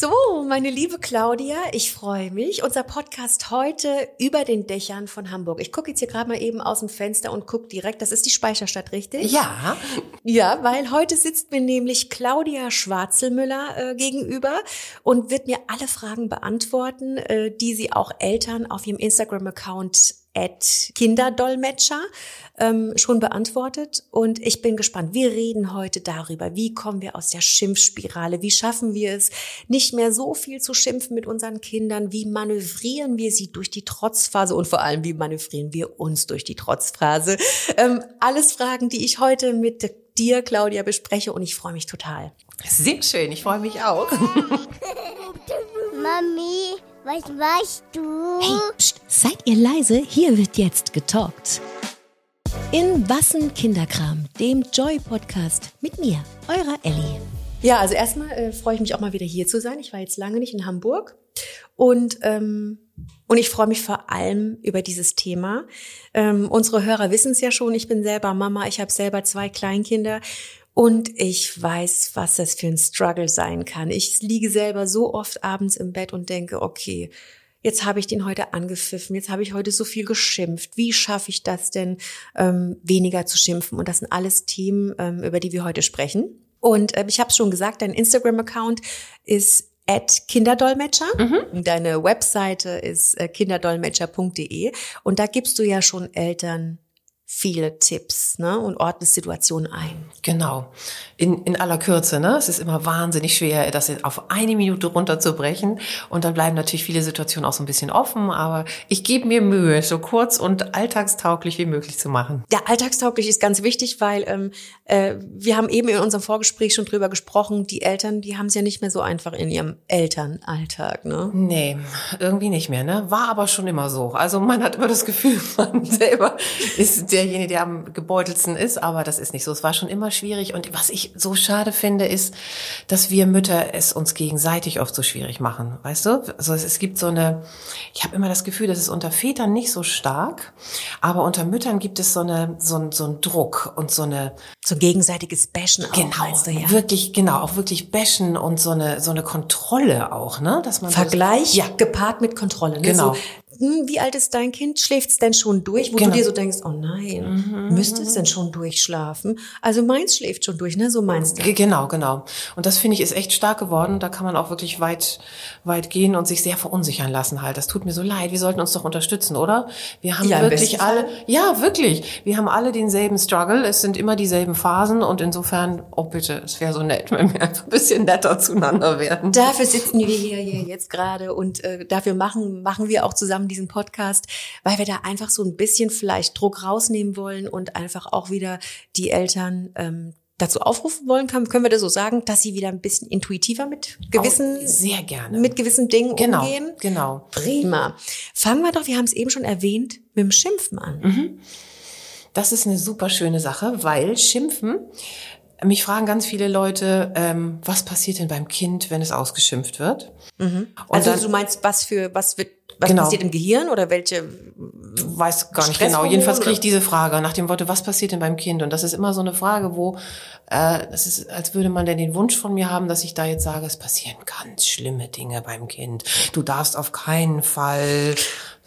So, meine liebe Claudia, ich freue mich. Unser Podcast heute über den Dächern von Hamburg. Ich gucke jetzt hier gerade mal eben aus dem Fenster und gucke direkt, das ist die Speicherstadt, richtig? Ja. Ja, weil heute sitzt mir nämlich Claudia Schwarzelmüller äh, gegenüber und wird mir alle Fragen beantworten, äh, die sie auch Eltern auf ihrem Instagram-Account Kinderdolmetscher ähm, schon beantwortet. Und ich bin gespannt. Wir reden heute darüber, wie kommen wir aus der Schimpfspirale, wie schaffen wir es, nicht mehr so viel zu schimpfen mit unseren Kindern, wie manövrieren wir sie durch die Trotzphase und vor allem, wie manövrieren wir uns durch die Trotzphase. Ähm, alles Fragen, die ich heute mit dir, Claudia, bespreche und ich freue mich total. Sehr schön, ich freue mich auch. Mami, was machst du? Hey, pst, seid ihr leise? Hier wird jetzt getalkt. In Wassen Kinderkram, dem Joy-Podcast mit mir, eurer Ellie. Ja, also erstmal äh, freue ich mich auch mal wieder hier zu sein. Ich war jetzt lange nicht in Hamburg und ähm, und ich freue mich vor allem über dieses Thema. Ähm, unsere Hörer wissen es ja schon. Ich bin selber Mama. Ich habe selber zwei Kleinkinder und ich weiß, was das für ein Struggle sein kann. Ich liege selber so oft abends im Bett und denke, okay, jetzt habe ich den heute angepfiffen, jetzt habe ich heute so viel geschimpft. Wie schaffe ich das denn, ähm, weniger zu schimpfen? Und das sind alles Themen, ähm, über die wir heute sprechen. Und äh, ich habe es schon gesagt, dein Instagram-Account ist at Kinderdolmetscher. Mhm. Deine Webseite ist äh, kinderdolmetscher.de und da gibst du ja schon Eltern viele Tipps ne, und ordnest Situationen ein. Genau. In, in aller Kürze, ne? Es ist immer wahnsinnig schwer, das auf eine Minute runterzubrechen. Und dann bleiben natürlich viele Situationen auch so ein bisschen offen, aber ich gebe mir Mühe, so kurz und alltagstauglich wie möglich zu machen. Ja, alltagstauglich ist ganz wichtig, weil ähm, äh, wir haben eben in unserem Vorgespräch schon drüber gesprochen, die Eltern, die haben es ja nicht mehr so einfach in ihrem Elternalltag, ne? Nee, irgendwie nicht mehr, ne? War aber schon immer so. Also man hat immer das Gefühl, man selber ist der derjenige, der am gebeutelsten ist, aber das ist nicht so. Es war schon immer schwierig. Und was ich so schade finde, ist, dass wir Mütter es uns gegenseitig oft so schwierig machen. Weißt du? Also es, es gibt so eine, ich habe immer das Gefühl, das ist unter Vätern nicht so stark, aber unter Müttern gibt es so eine, so ein, so ein Druck und so eine so gegenseitiges Bashen auch, genau, du, ja? wirklich, genau, auch wirklich Bashen und so eine, so eine Kontrolle auch, ne, dass man Vergleich, ja, gepaart mit Kontrolle, ne? genau. So, hm, wie alt ist dein Kind? Schläft's denn schon durch? Wo genau. du dir so denkst, oh nein, mhm. müsste es denn schon durchschlafen? Also meins schläft schon durch, ne? So meinst du. Genau, genau. Und das finde ich ist echt stark geworden. Da kann man auch wirklich weit, weit gehen und sich sehr verunsichern lassen halt. Das tut mir so leid. Wir sollten uns doch unterstützen, oder? Wir haben ja, wirklich alle, ja, wirklich. Wir haben alle denselben Struggle. Es sind immer dieselben Phasen und insofern, oh bitte, es wäre so nett, wenn wir einfach ein bisschen netter zueinander werden. Dafür sitzen wir hier, hier jetzt gerade und äh, dafür machen, machen wir auch zusammen diesen Podcast, weil wir da einfach so ein bisschen vielleicht Druck rausnehmen wollen und einfach auch wieder die Eltern ähm, dazu aufrufen wollen, kann, können wir das so sagen, dass sie wieder ein bisschen intuitiver mit gewissen, oh, sehr gerne, mit gewissen Dingen genau, umgehen. Genau. Prima. Fangen wir doch, wir haben es eben schon erwähnt, mit dem Schimpfen an. Mhm. Das ist eine super schöne Sache, weil Schimpfen mich fragen ganz viele Leute, ähm, was passiert denn beim Kind, wenn es ausgeschimpft wird? Mhm. Also dann, du meinst, was für was wird was genau. passiert im Gehirn oder welche? Weiß gar nicht genau. Jedenfalls kriege ich diese Frage nach dem Worte, was passiert denn beim Kind? Und das ist immer so eine Frage, wo äh, es ist, als würde man denn den Wunsch von mir haben, dass ich da jetzt sage, es passieren ganz schlimme Dinge beim Kind. Du darfst auf keinen Fall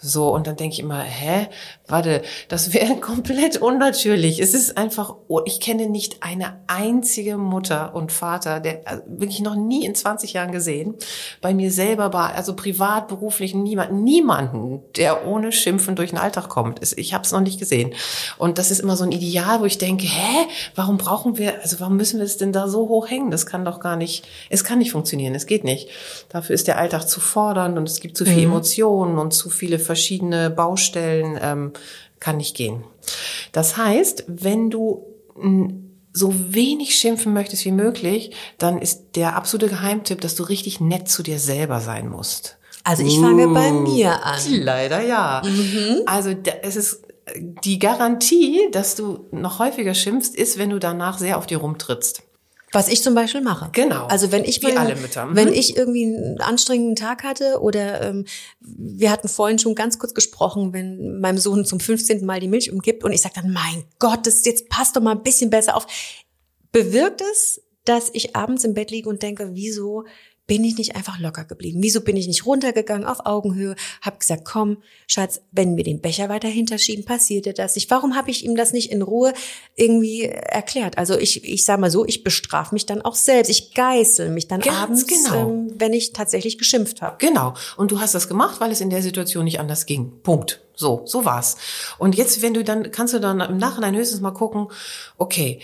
so, und dann denke ich immer, hä, warte, das wäre komplett unnatürlich. Es ist einfach, oh, ich kenne nicht eine einzige Mutter und Vater, der also wirklich noch nie in 20 Jahren gesehen, bei mir selber war, also privat, beruflich, niemand, niemanden, der ohne Schimpfen durch den Alltag kommt. Ich habe es noch nicht gesehen. Und das ist immer so ein Ideal, wo ich denke, hä, warum brauchen wir, also warum müssen wir es denn da so hoch hängen? Das kann doch gar nicht, es kann nicht funktionieren, es geht nicht. Dafür ist der Alltag zu fordernd und es gibt zu viele mhm. Emotionen und zu viele verschiedene Baustellen, ähm, kann nicht gehen. Das heißt, wenn du so wenig schimpfen möchtest wie möglich, dann ist der absolute Geheimtipp, dass du richtig nett zu dir selber sein musst. Also ich fange bei uh. mir an. Leider ja. Mhm. Also es ist die Garantie, dass du noch häufiger schimpfst, ist, wenn du danach sehr auf dir rumtrittst. Was ich zum Beispiel mache. Genau. Also wenn ich Mütter. Mhm. wenn ich irgendwie einen anstrengenden Tag hatte oder ähm, wir hatten vorhin schon ganz kurz gesprochen, wenn meinem Sohn zum 15. Mal die Milch umkippt und ich sage dann, mein Gott, das jetzt passt doch mal ein bisschen besser auf, bewirkt es, dass ich abends im Bett liege und denke, wieso bin ich nicht einfach locker geblieben? Wieso bin ich nicht runtergegangen auf Augenhöhe, hab gesagt, komm, Schatz, wenn wir den Becher weiter hinterschieben, passiert dir das nicht. Warum habe ich ihm das nicht in Ruhe irgendwie erklärt? Also ich, ich sag mal so, ich bestrafe mich dann auch selbst. Ich geißel mich dann Ganz abends, genau. ähm, wenn ich tatsächlich geschimpft habe. Genau. Und du hast das gemacht, weil es in der Situation nicht anders ging. Punkt. So, so war's. Und jetzt, wenn du dann, kannst du dann im Nachhinein höchstens mal gucken, okay,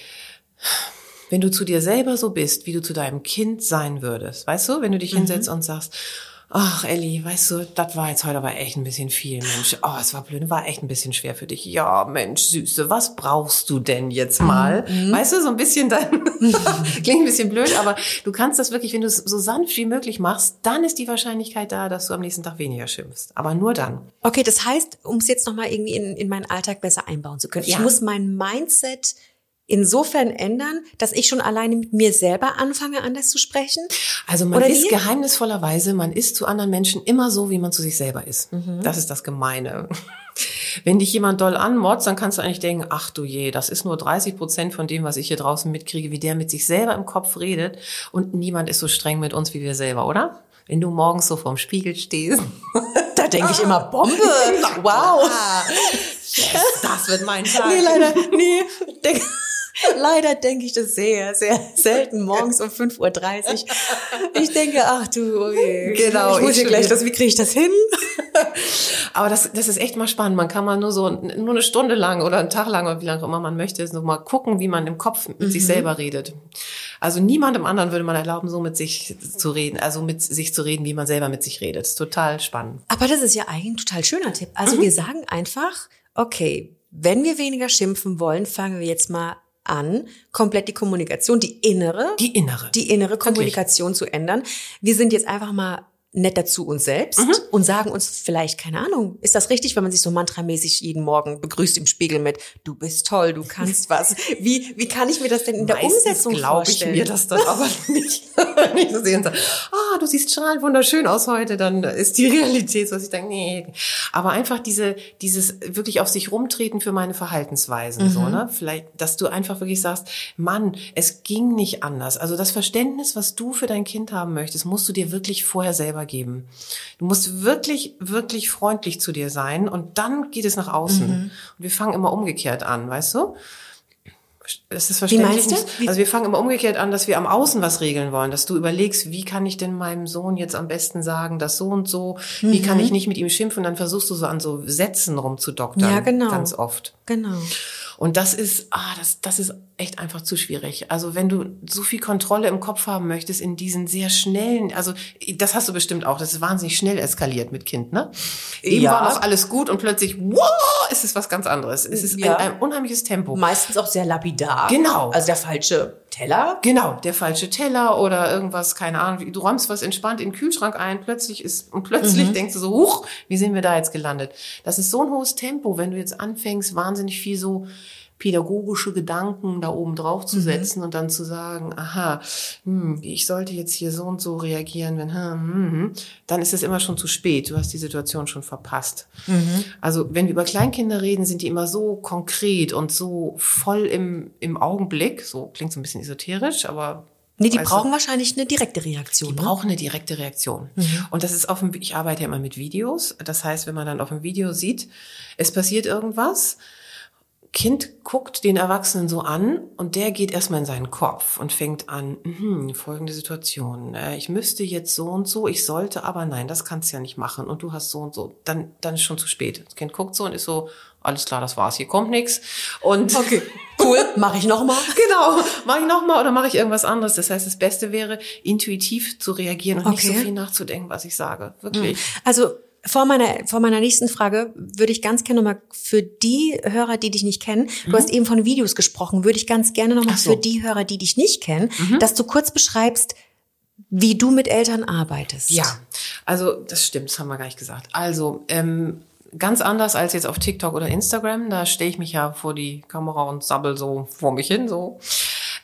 wenn du zu dir selber so bist, wie du zu deinem Kind sein würdest, weißt du, wenn du dich mhm. hinsetzt und sagst, ach Elli, weißt du, das war jetzt heute aber echt ein bisschen viel, Mensch. Oh, es war blöd, war echt ein bisschen schwer für dich. Ja, Mensch, Süße, was brauchst du denn jetzt mal? Mhm. Weißt du, so ein bisschen dann, klingt ein bisschen blöd, aber du kannst das wirklich, wenn du es so sanft wie möglich machst, dann ist die Wahrscheinlichkeit da, dass du am nächsten Tag weniger schimpfst. Aber nur dann. Okay, das heißt, um es jetzt nochmal irgendwie in, in meinen Alltag besser einbauen zu können, ja. ich muss mein Mindset insofern ändern, dass ich schon alleine mit mir selber anfange, anders zu sprechen? Also man Oder ist wie? geheimnisvollerweise, man ist zu anderen Menschen immer so, wie man zu sich selber ist. Mhm. Das ist das Gemeine. Wenn dich jemand doll anmotzt, dann kannst du eigentlich denken, ach du je, das ist nur 30 Prozent von dem, was ich hier draußen mitkriege, wie der mit sich selber im Kopf redet. Und niemand ist so streng mit uns wie wir selber, oder? Wenn du morgens so vorm Spiegel stehst. da denke ich immer, Bombe. wow. Yes, das wird mein Tag. Nee, leider, nee. Leider denke ich das sehr, sehr selten morgens um 5.30 Uhr. Ich denke, ach du, okay. Genau. Ich muss hier gleich das, wie kriege ich das hin? Aber das, das ist echt mal spannend. Man kann mal nur so, nur eine Stunde lang oder einen Tag lang oder wie lange immer man möchte, so mal gucken, wie man im Kopf mit mhm. sich selber redet. Also niemandem anderen würde man erlauben, so mit sich zu reden, also mit sich zu reden, wie man selber mit sich redet. total spannend. Aber das ist ja eigentlich ein total schöner Tipp. Also mhm. wir sagen einfach, okay, wenn wir weniger schimpfen wollen, fangen wir jetzt mal an, komplett die Kommunikation, die innere, die innere, die innere Kommunikation Wirklich? zu ändern. Wir sind jetzt einfach mal netter zu uns selbst mhm. und sagen uns vielleicht, keine Ahnung, ist das richtig, wenn man sich so mantramäßig jeden Morgen begrüßt im Spiegel mit, du bist toll, du kannst was. Wie, wie kann ich mir das denn in der Meistens Umsetzung glaube ich mir das dann aber nicht. Wenn ich so sehe und sage, ah, du siehst strahlend wunderschön aus heute, dann ist die Realität, was ich denke, nee. Aber einfach diese, dieses wirklich auf sich rumtreten für meine Verhaltensweisen, mhm. so, ne? Vielleicht, dass du einfach wirklich sagst, Mann, es ging nicht anders. Also das Verständnis, was du für dein Kind haben möchtest, musst du dir wirklich vorher selber geben. Du musst wirklich, wirklich freundlich zu dir sein und dann geht es nach außen. Mhm. Und wir fangen immer umgekehrt an, weißt du? Das ist verständlich. Wie meinst du? Wie also wir fangen immer umgekehrt an, dass wir am Außen was regeln wollen, dass du überlegst, wie kann ich denn meinem Sohn jetzt am besten sagen, das so und so, mhm. wie kann mhm. ich nicht mit ihm schimpfen, und dann versuchst du so an so Sätzen rumzudoktern. Ja, genau. Ganz oft. Genau. Und das ist, ah, das, das ist echt einfach zu schwierig. Also wenn du so viel Kontrolle im Kopf haben möchtest in diesen sehr schnellen, also das hast du bestimmt auch, das ist wahnsinnig schnell eskaliert mit Kind, ne? Eben ja. war noch alles gut und plötzlich, wow, ist es was ganz anderes. Es ist ja. ein, ein unheimliches Tempo. Meistens auch sehr lapidar. Genau. Also der falsche Teller? Genau, der falsche Teller oder irgendwas, keine Ahnung. Du räumst was entspannt in den Kühlschrank ein, plötzlich ist, und plötzlich mhm. denkst du so, huch, wie sind wir da jetzt gelandet? Das ist so ein hohes Tempo, wenn du jetzt anfängst, wahnsinnig viel so pädagogische Gedanken da oben drauf zu mhm. setzen mhm. und dann zu sagen, aha, hm, ich sollte jetzt hier so und so reagieren, wenn, hm, hm, hm, dann ist es immer schon zu spät. Du hast die Situation schon verpasst. Mhm. Also wenn wir über Kleinkinder reden, sind die immer so konkret und so voll im, im Augenblick. So klingt so ein bisschen esoterisch, aber Nee, die brauchen du, wahrscheinlich eine direkte Reaktion. Die ne? brauchen eine direkte Reaktion. Mhm. Und das ist auf dem, ich arbeite ja immer mit Videos. Das heißt, wenn man dann auf dem Video sieht, es passiert irgendwas, Kind guckt den Erwachsenen so an und der geht erstmal in seinen Kopf und fängt an, hm, folgende Situation, äh, ich müsste jetzt so und so, ich sollte, aber nein, das kannst du ja nicht machen und du hast so und so, dann, dann ist schon zu spät. Das Kind guckt so und ist so, alles klar, das war's, hier kommt nichts. Und okay, cool, mache ich noch mal. genau, mache ich noch mal oder mache ich irgendwas anderes. Das heißt, das Beste wäre, intuitiv zu reagieren und okay. nicht so viel nachzudenken, was ich sage. Wirklich. Also vor meiner, vor meiner nächsten Frage würde ich ganz gerne nochmal für die Hörer, die dich nicht kennen, mhm. du hast eben von Videos gesprochen, würde ich ganz gerne nochmal so. für die Hörer, die dich nicht kennen, mhm. dass du kurz beschreibst, wie du mit Eltern arbeitest. Ja, also das stimmt, das haben wir gar nicht gesagt. Also ähm, ganz anders als jetzt auf TikTok oder Instagram, da stehe ich mich ja vor die Kamera und sabbel so vor mich hin, so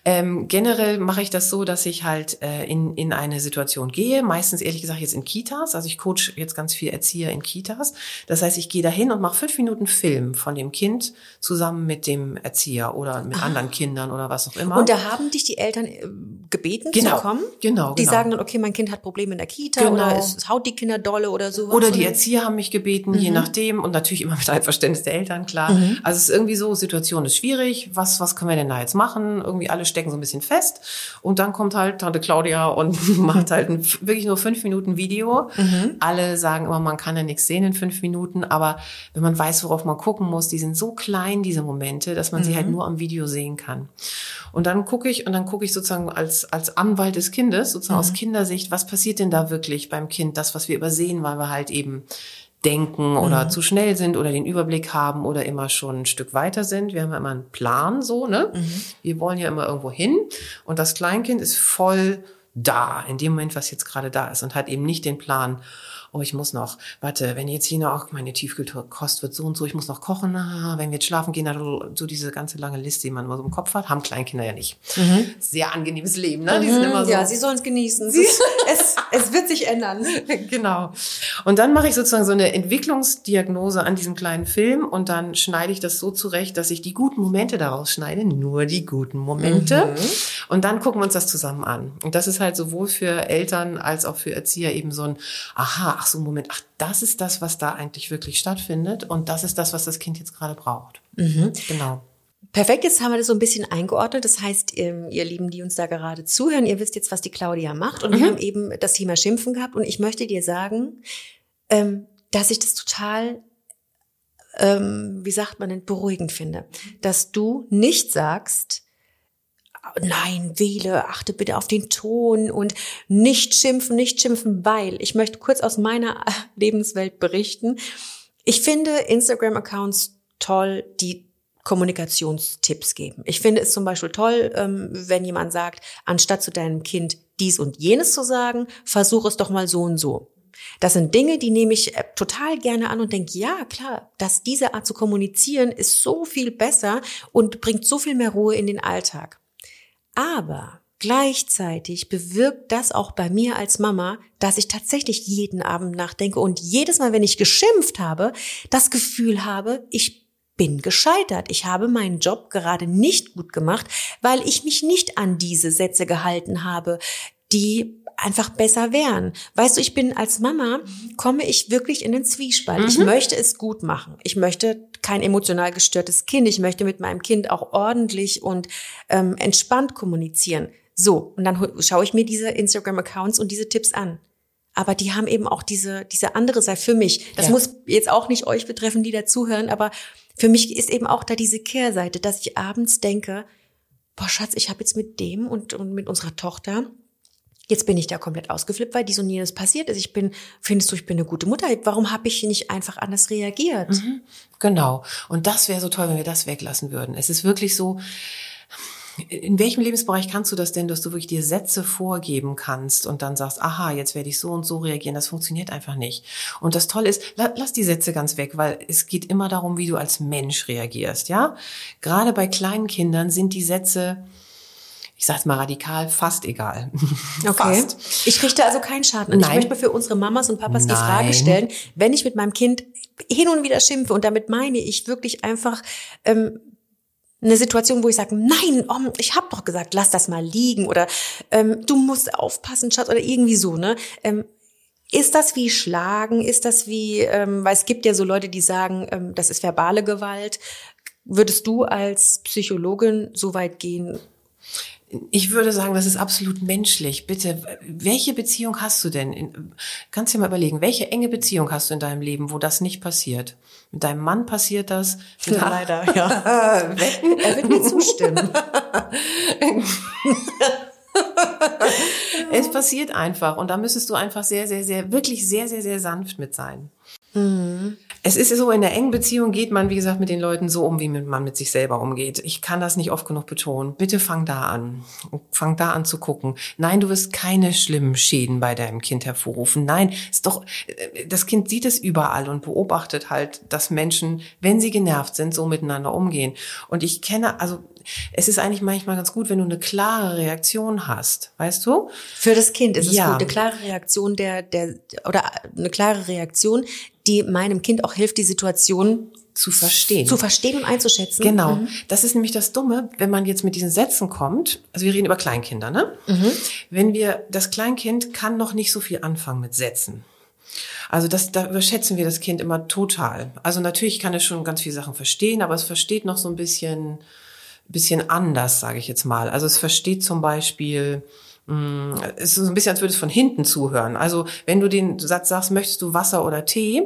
Ähm, generell mache ich das so, dass ich halt äh, in, in eine Situation gehe, meistens ehrlich gesagt jetzt in Kitas, also ich coach jetzt ganz viel Erzieher in Kitas. Das heißt, ich gehe dahin und mache fünf Minuten Film von dem Kind zusammen mit dem Erzieher oder mit ah. anderen Kindern oder was auch immer. Und da haben dich die Eltern äh, gebeten genau, zu kommen? Genau, Die genau. sagen dann, okay, mein Kind hat Probleme in der Kita genau. oder es haut die Kinder dolle oder sowas. Oder die Erzieher haben mich gebeten, mhm. je nachdem und natürlich immer mit Einverständnis der Eltern, klar. Mhm. Also es ist irgendwie so, Situation ist schwierig, was, was können wir denn da jetzt machen? Irgendwie alle stecken so ein bisschen fest und dann kommt halt Tante Claudia und macht halt ein, wirklich nur fünf Minuten Video. Mhm. Alle sagen immer, man kann ja nichts sehen in fünf Minuten, aber wenn man weiß, worauf man gucken muss, die sind so klein, diese Momente, dass man sie halt mhm. nur am Video sehen kann. Und dann gucke ich und dann gucke ich sozusagen als, als Anwalt des Kindes, sozusagen aus mhm. Kindersicht, was passiert denn da wirklich beim Kind, das, was wir übersehen, weil wir halt eben denken oder mhm. zu schnell sind oder den Überblick haben oder immer schon ein Stück weiter sind. Wir haben ja immer einen Plan so, ne? Mhm. Wir wollen ja immer irgendwo hin und das Kleinkind ist voll da, in dem Moment, was jetzt gerade da ist und hat eben nicht den Plan, oh, ich muss noch, warte, wenn jetzt hier noch, meine Tiefkühlkost wird so und so, ich muss noch kochen, ah, wenn wir jetzt schlafen gehen, dann so diese ganze lange Liste, die man immer so im Kopf hat, haben Kleinkinder ja nicht. Mhm. Sehr angenehmes Leben, ne? Die sind mhm. immer so. Ja, sie sollen es genießen. es, es wird sich ändern. genau. Und dann mache ich sozusagen so eine Entwicklungsdiagnose an diesem kleinen Film und dann schneide ich das so zurecht, dass ich die guten Momente daraus schneide, nur die guten Momente. Mhm. Und dann gucken wir uns das zusammen an. Und das ist halt sowohl für Eltern als auch für Erzieher eben so ein, aha, ach so, Moment, ach, das ist das, was da eigentlich wirklich stattfindet und das ist das, was das Kind jetzt gerade braucht. Mhm. Genau. Perfekt, jetzt haben wir das so ein bisschen eingeordnet. Das heißt, ihr, ihr Lieben, die uns da gerade zuhören, ihr wisst jetzt, was die Claudia macht. Und mhm. wir haben eben das Thema Schimpfen gehabt. Und ich möchte dir sagen, ähm, dass ich das total, ähm, wie sagt man denn, beruhigend finde. Dass du nicht sagst, nein, wähle, achte bitte auf den Ton und nicht schimpfen, nicht schimpfen, weil ich möchte kurz aus meiner Lebenswelt berichten. Ich finde Instagram-Accounts toll, die Kommunikationstipps geben. Ich finde es zum Beispiel toll, ähm, wenn jemand sagt, anstatt zu deinem Kind dies und jenes zu sagen, versuch es doch mal so und so. Das sind Dinge, die nehme ich äh, total gerne an und denke, ja, klar, dass diese Art zu kommunizieren ist so viel besser und bringt so viel mehr Ruhe in den Alltag. Aber gleichzeitig bewirkt das auch bei mir als Mama, dass ich tatsächlich jeden Abend nachdenke und jedes Mal, wenn ich geschimpft habe, das Gefühl habe, ich bin gescheitert. Ich habe meinen Job gerade nicht gut gemacht, weil ich mich nicht an diese Sätze gehalten habe, die einfach besser wären. Weißt du, ich bin als Mama, komme ich wirklich in den Zwiespalt. Mhm. Ich möchte es gut machen. Ich möchte kein emotional gestörtes Kind. Ich möchte mit meinem Kind auch ordentlich und ähm, entspannt kommunizieren. So, und dann schaue ich mir diese Instagram-Accounts und diese Tipps an. Aber die haben eben auch diese, diese andere Seite für mich. Das ja. muss jetzt auch nicht euch betreffen, die dazuhören, aber für mich ist eben auch da diese Kehrseite, dass ich abends denke, boah Schatz, ich habe jetzt mit dem und, und mit unserer Tochter Jetzt bin ich da komplett ausgeflippt, weil dies und jenes passiert ist. Ich bin, findest du, ich bin eine gute Mutter? Warum habe ich nicht einfach anders reagiert? Mhm, genau. Und das wäre so toll, wenn wir das weglassen würden. Es ist wirklich so, in welchem Lebensbereich kannst du das denn, dass du wirklich dir Sätze vorgeben kannst und dann sagst, aha, jetzt werde ich so und so reagieren. Das funktioniert einfach nicht. Und das Tolle ist, lass die Sätze ganz weg, weil es geht immer darum, wie du als Mensch reagierst, ja? Gerade bei kleinen Kindern sind die Sätze, ich sag's mal radikal, fast egal. Okay. Fast. Ich richte also keinen Schaden an. Nein. Ich möchte mir für unsere Mamas und Papas Nein. die Frage stellen, wenn ich mit meinem Kind hin und wieder schimpfe und damit meine ich wirklich einfach ähm, eine Situation, wo ich sage, nein, oh, ich habe doch gesagt, lass das mal liegen oder ähm, du musst aufpassen, Schatz oder irgendwie so, ne? Ähm, ist das wie Schlagen? Ist das wie, ähm, weil es gibt ja so Leute, die sagen, ähm, das ist verbale Gewalt. Würdest du als Psychologin so weit gehen, ich würde sagen, das ist absolut menschlich. Bitte, welche Beziehung hast du denn? Kannst du dir mal überlegen, welche enge Beziehung hast du in deinem Leben, wo das nicht passiert? Mit deinem Mann passiert das? Ja, leider, ja. er wird mir zustimmen. es passiert einfach und da müsstest du einfach sehr, sehr, sehr, wirklich sehr, sehr, sehr sanft mit sein. Mhm. Es ist so, in der engen Beziehung geht man, wie gesagt, mit den Leuten so um, wie man mit sich selber umgeht. Ich kann das nicht oft genug betonen. Bitte fang da an. Fang da an zu gucken. Nein, du wirst keine schlimmen Schäden bei deinem Kind hervorrufen. Nein, ist doch, äh, das Kind sieht es überall und beobachtet halt, dass Menschen, wenn sie genervt sind, so miteinander umgehen. Und ich kenne, also, es ist eigentlich manchmal ganz gut, wenn du eine klare Reaktion hast, weißt du? Für das Kind ist es ja. gut, eine klare Reaktion der, der, oder eine klare Reaktion, die meinem Kind auch hilft, die Situation zu verstehen. Zu verstehen und einzuschätzen. Genau. Mhm. Das ist nämlich das Dumme, wenn man jetzt mit diesen Sätzen kommt. Also wir reden über Kleinkinder, ne? Mhm. Wenn wir, das Kleinkind kann noch nicht so viel anfangen mit Sätzen. Also das, da überschätzen wir das Kind immer total. Also natürlich kann es schon ganz viele Sachen verstehen, aber es versteht noch so ein bisschen, bisschen anders, sage ich jetzt mal. Also es versteht zum Beispiel, es ist so ein bisschen, als würdest du von hinten zuhören. Also wenn du den Satz sagst, möchtest du Wasser oder Tee,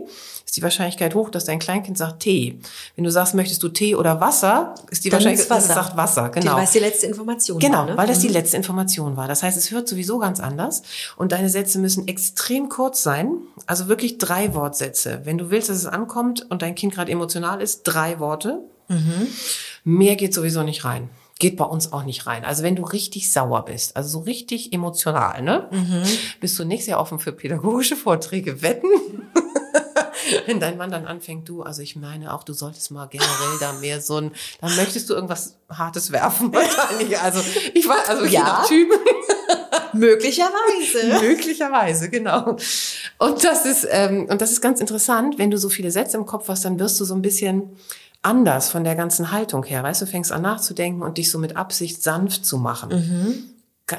ist die Wahrscheinlichkeit hoch, dass dein Kleinkind sagt Tee. Wenn du sagst, möchtest du Tee oder Wasser, ist die Dann Wahrscheinlichkeit, dass es sagt Wasser. Genau. Weil es die letzte Information genau, war. Genau, ne? weil das die mhm. letzte Information war. Das heißt, es hört sowieso ganz anders und deine Sätze müssen extrem kurz sein. Also wirklich drei Wortsätze. Wenn du willst, dass es ankommt und dein Kind gerade emotional ist, drei Worte. Mhm. Mehr geht sowieso nicht rein geht bei uns auch nicht rein. Also wenn du richtig sauer bist, also so richtig emotional, ne, mhm. bist du nicht sehr offen für pädagogische Vorträge. Wetten? wenn dein Mann dann anfängt, du, also ich meine auch, du solltest mal generell da mehr so ein, dann möchtest du irgendwas Hartes werfen wahrscheinlich. Also ich war, also ja. Typen. Möglicherweise. Möglicherweise, genau. Und das ist ähm, und das ist ganz interessant, wenn du so viele Sätze im Kopf hast, dann wirst du so ein bisschen anders von der ganzen Haltung her. Weißt du, fängst an nachzudenken und dich so mit Absicht sanft zu machen. Mhm.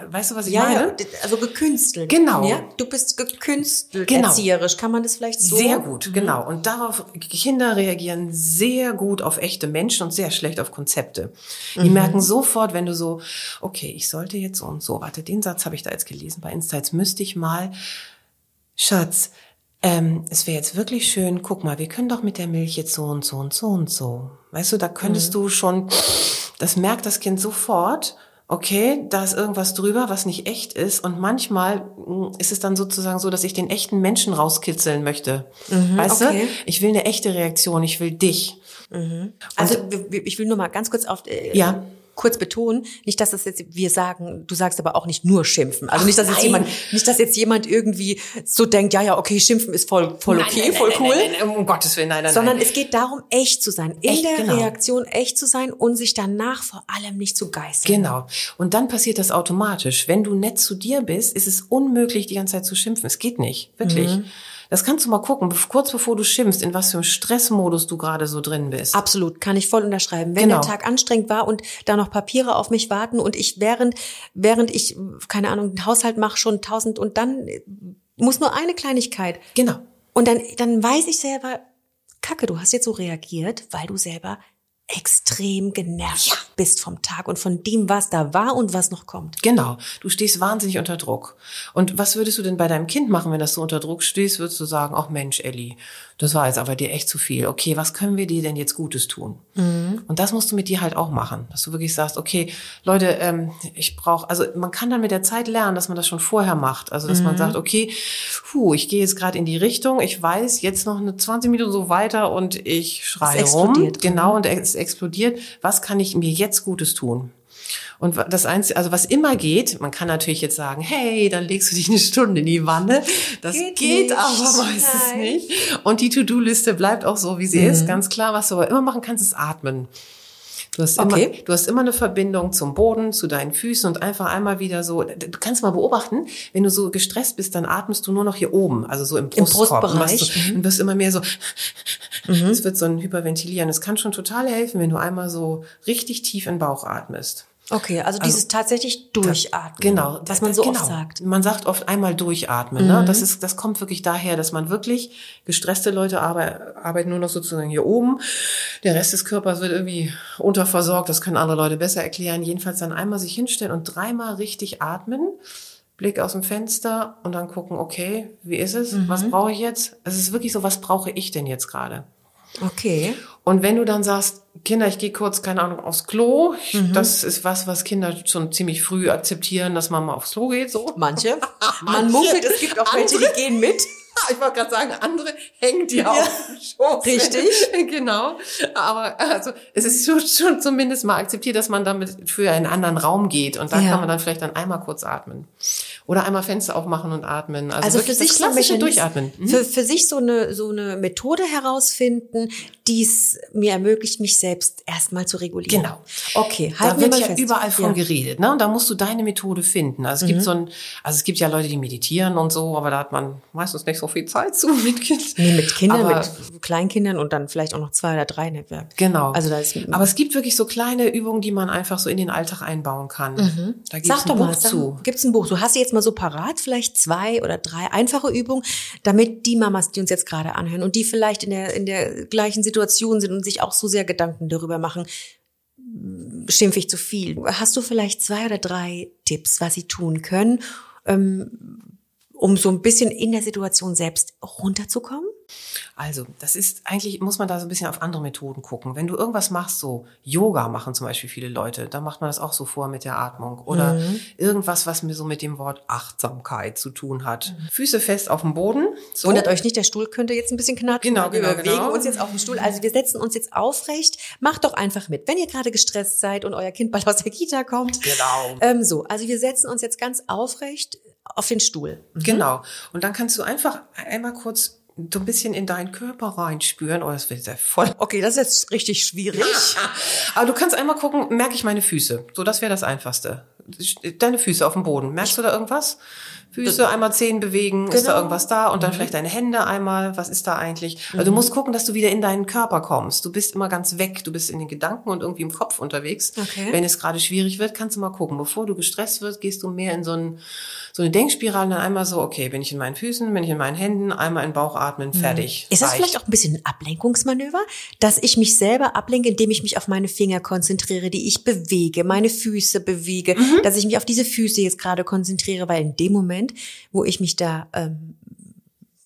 Weißt du, was ich ja, meine? Ja, also gekünstelt. Genau. Ja? Du bist gekünstelt genau. erzieherisch. Kann man das vielleicht so? Sehr gut, mhm. genau. Und darauf, Kinder reagieren sehr gut auf echte Menschen und sehr schlecht auf Konzepte. Die mhm. merken sofort, wenn du so, okay, ich sollte jetzt so und so, warte, den Satz habe ich da jetzt gelesen bei Insta, jetzt müsste ich mal, Schatz, ähm, es wäre jetzt wirklich schön, guck mal, wir können doch mit der Milch jetzt so und so und so und so. Weißt du, da könntest mhm. du schon, das merkt das Kind sofort, okay, da ist irgendwas drüber, was nicht echt ist. Und manchmal mm, ist es dann sozusagen so, dass ich den echten Menschen rauskitzeln möchte. Mhm, weißt okay. du? Ich will eine echte Reaktion, ich will dich. Mhm. Also ich will nur mal ganz kurz auf äh, ja kurz betonen, nicht, dass das jetzt wir sagen, du sagst aber auch nicht nur schimpfen. Also nicht, dass jetzt jemand, nicht, dass jetzt jemand irgendwie so denkt, ja, ja, okay, schimpfen ist voll, voll nein, okay, nein, voll nein, cool. Nein, nein, um Gottes Willen, nein, nein. Sondern es geht darum, echt zu sein, in echt, der genau. Reaktion echt zu sein und sich danach vor allem nicht zu geißeln. Genau. Und dann passiert das automatisch. Wenn du nett zu dir bist, ist es unmöglich, die ganze Zeit zu schimpfen. Es geht nicht. Wirklich. Mhm. Das kannst du mal gucken, kurz bevor du schimpfst, in was für einem Stressmodus du gerade so drin bist. Absolut, kann ich voll unterschreiben. Wenn genau. der Tag anstrengend war und da noch Papiere auf mich warten und ich während, während ich, keine Ahnung, den Haushalt mache, schon tausend und dann muss nur eine Kleinigkeit. Genau. Und dann, dann weiß ich selber, Kacke, du hast jetzt so reagiert, weil du selber extrem genervt ja. bist vom Tag und von dem, was da war und was noch kommt. Genau. Du stehst wahnsinnig unter Druck. Und was würdest du denn bei deinem Kind machen, wenn das so unter Druck stehst? Würdest du sagen, ach Mensch, Elli, das war jetzt aber dir echt zu viel. Okay, was können wir dir denn jetzt Gutes tun? Mhm. Und das musst du mit dir halt auch machen, dass du wirklich sagst, okay, Leute, ähm, ich brauche, also man kann dann mit der Zeit lernen, dass man das schon vorher macht. Also dass mhm. man sagt, okay, puh, ich gehe jetzt gerade in die Richtung, ich weiß jetzt noch eine 20 Minuten so weiter und ich schreie rum. Genau, und es explodiert. Was kann ich mir jetzt Gutes tun? Und das Einzige, also was immer geht, man kann natürlich jetzt sagen, hey, dann legst du dich eine Stunde in die Wanne. Das geht, geht aber meistens Nein. nicht. Und die To-Do-Liste bleibt auch so, wie sie mhm. ist. Ganz klar, was du aber immer machen kannst, ist atmen. Du hast, okay. immer, du hast immer eine Verbindung zum Boden, zu deinen Füßen und einfach einmal wieder so, du kannst mal beobachten, wenn du so gestresst bist, dann atmest du nur noch hier oben, also so im Brustkorb. Im Brustbereich. Und, mhm. wirst immer mehr so, mhm. es wird so ein Hyperventilieren. Es kann schon total helfen, wenn du einmal so richtig tief in den Bauch atmest. Okay, also, also dieses tatsächlich durchatmen. Genau, was man so genau. oft sagt. Man sagt oft einmal durchatmen. Mhm. Ne? Das ist, das kommt wirklich daher, dass man wirklich gestresste Leute arbeiten, arbeiten nur noch sozusagen hier oben. Der Rest des Körpers wird irgendwie unterversorgt. Das können andere Leute besser erklären. Jedenfalls dann einmal sich hinstellen und dreimal richtig atmen. Blick aus dem Fenster und dann gucken, okay, wie ist es? Mhm. Was brauche ich jetzt? Es ist wirklich so, was brauche ich denn jetzt gerade? Okay. Und wenn du dann sagst, Kinder, ich gehe kurz, keine Ahnung, aufs Klo, mhm. das ist was, was Kinder schon ziemlich früh akzeptieren, dass man mal aufs Klo geht, so. Manche. Man munkelt, es gibt auch welche, die gehen mit. ich wollte gerade sagen, andere hängen dir ja, auf den Schoß. Richtig. genau. Aber also es ist schon, schon zumindest mal akzeptiert, dass man damit für einen anderen Raum geht. Und da ja. kann man dann vielleicht dann einmal kurz atmen. Oder einmal Fenster aufmachen und atmen. Also, also für sich klassische Durchatmen. Mhm. Für, für sich so eine, so eine Methode herausfinden, die es mir ermöglicht, mich selbst erstmal zu regulieren. Genau. Okay, halt da wird ja fest. überall von ja. geredet. Ne? Und da musst du deine Methode finden. Also es mhm. gibt so ein, also es gibt ja Leute, die meditieren und so, aber da hat man meistens nicht so viel Zeit zu mit Kindern. Nee, mit Kindern, aber, mit Kleinkindern und dann vielleicht auch noch zwei oder drei Netzwerk. Genau. Also da ist, aber es gibt wirklich so kleine Übungen, die man einfach so in den Alltag einbauen kann. Mhm. Da gibt's Sag ein doch Buch mal, zu. Gibt's ein Buch? Du hast jetzt mal so parat, vielleicht zwei oder drei einfache Übungen, damit die Mamas, die uns jetzt gerade anhören und die vielleicht in der, in der gleichen Situation sind und sich auch so sehr Gedanken darüber machen, schimpfe ich zu viel. Hast du vielleicht zwei oder drei Tipps, was sie tun können, ähm, um so ein bisschen in der Situation selbst runterzukommen? Also, das ist eigentlich, muss man da so ein bisschen auf andere Methoden gucken. Wenn du irgendwas machst, so Yoga machen zum Beispiel viele Leute, da macht man das auch so vor mit der Atmung. Oder mhm. irgendwas, was mir so mit dem Wort Achtsamkeit zu tun hat. Mhm. Füße fest auf dem Boden. So. Wundert euch nicht, der Stuhl könnte jetzt ein bisschen knatschen. Genau, genau, wir bewegen genau. uns jetzt auf dem Stuhl. Also wir setzen uns jetzt aufrecht. Macht doch einfach mit. Wenn ihr gerade gestresst seid und euer Kind bald aus der Kita kommt. Genau. Ähm, so, also wir setzen uns jetzt ganz aufrecht auf den Stuhl. Mhm. Genau. Und dann kannst du einfach einmal kurz so ein bisschen in deinen Körper reinspüren. Oh, das wird sehr voll. Okay, das ist jetzt richtig schwierig. Aber du kannst einmal gucken, merke ich meine Füße? So, das wäre das Einfachste. Deine Füße auf dem Boden. Merkst du da irgendwas? Füße einmal Zehen bewegen, genau. ist da genau. irgendwas da und dann mhm. vielleicht deine Hände einmal, was ist da eigentlich? Also du mhm. musst gucken, dass du wieder in deinen Körper kommst. Du bist immer ganz weg, du bist in den Gedanken und irgendwie im Kopf unterwegs. Okay. Wenn es gerade schwierig wird, kannst du mal gucken. Bevor du gestresst wirst, gehst du mehr in so, ein, so eine Denkspirale dann einmal so, okay, bin ich in meinen Füßen, bin ich in meinen Händen, einmal in Bauch atmen, mhm. fertig. Ist das vielleicht auch ein bisschen ein Ablenkungsmanöver, dass ich mich selber ablenke, indem ich mich auf meine Finger konzentriere, die ich bewege, meine Füße bewege, mhm. dass ich mich auf diese Füße jetzt gerade konzentriere, weil in dem Moment Moment, wo ich mich da ähm,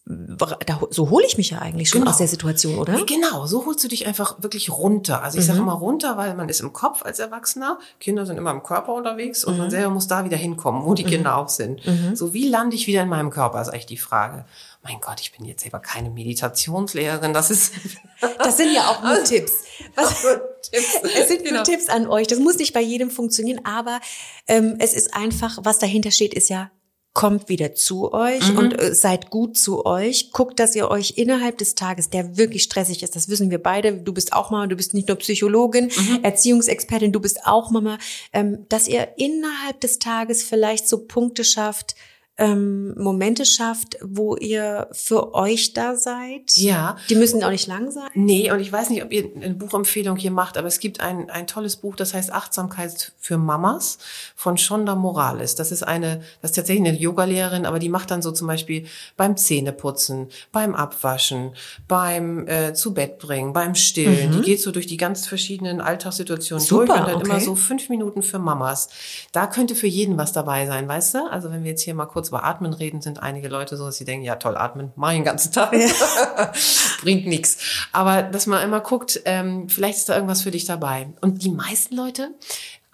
da, so hole ich mich ja eigentlich schon genau. aus der Situation, oder? Genau, so holst du dich einfach wirklich runter. Also ich mhm. sage immer runter, weil man ist im Kopf als Erwachsener, Kinder sind immer im Körper unterwegs und mhm. man selber muss da wieder hinkommen, wo die mhm. Kinder auch sind. Mhm. So wie lande ich wieder in meinem Körper, ist eigentlich die Frage. Mein Gott, ich bin jetzt selber keine Meditationslehrerin, das ist... das sind ja auch nur also, Tipps. Was, Tipps. Es sind genau. nur Tipps an euch. Das muss nicht bei jedem funktionieren, aber ähm, es ist einfach, was dahinter steht, ist ja kommt wieder zu euch mhm. und äh, seid gut zu euch. Guckt, dass ihr euch innerhalb des Tages, der wirklich stressig ist, das wissen wir beide, du bist auch Mama, du bist nicht nur Psychologin, mhm. Erziehungsexpertin, du bist auch Mama, ähm, dass ihr innerhalb des Tages vielleicht so Punkte schafft, ähm, Momente schafft, wo ihr für euch da seid. Ja. Die müssen auch nicht lang sein. Nee, und ich weiß nicht, ob ihr eine Buchempfehlung hier macht, aber es gibt ein, ein tolles Buch, das heißt Achtsamkeit für Mamas von Shonda Morales. Das ist eine, das ist tatsächlich eine Yogalehrerin, aber die macht dann so zum Beispiel beim Zähneputzen, beim Abwaschen, beim äh, zu Bett bringen, beim Stillen. Mhm. Die geht so durch die ganz verschiedenen Alltagssituationen Super, durch und dann okay. immer so fünf Minuten für Mamas. Da könnte für jeden was dabei sein, weißt du? Also wenn wir jetzt hier mal kurz kurz über Atmen reden, sind einige Leute so, dass sie denken, ja toll, atmen, mach ich den ganzen Tag. Ja. Bringt nichts. Aber dass man immer guckt, ähm, vielleicht ist da irgendwas für dich dabei. Und die meisten Leute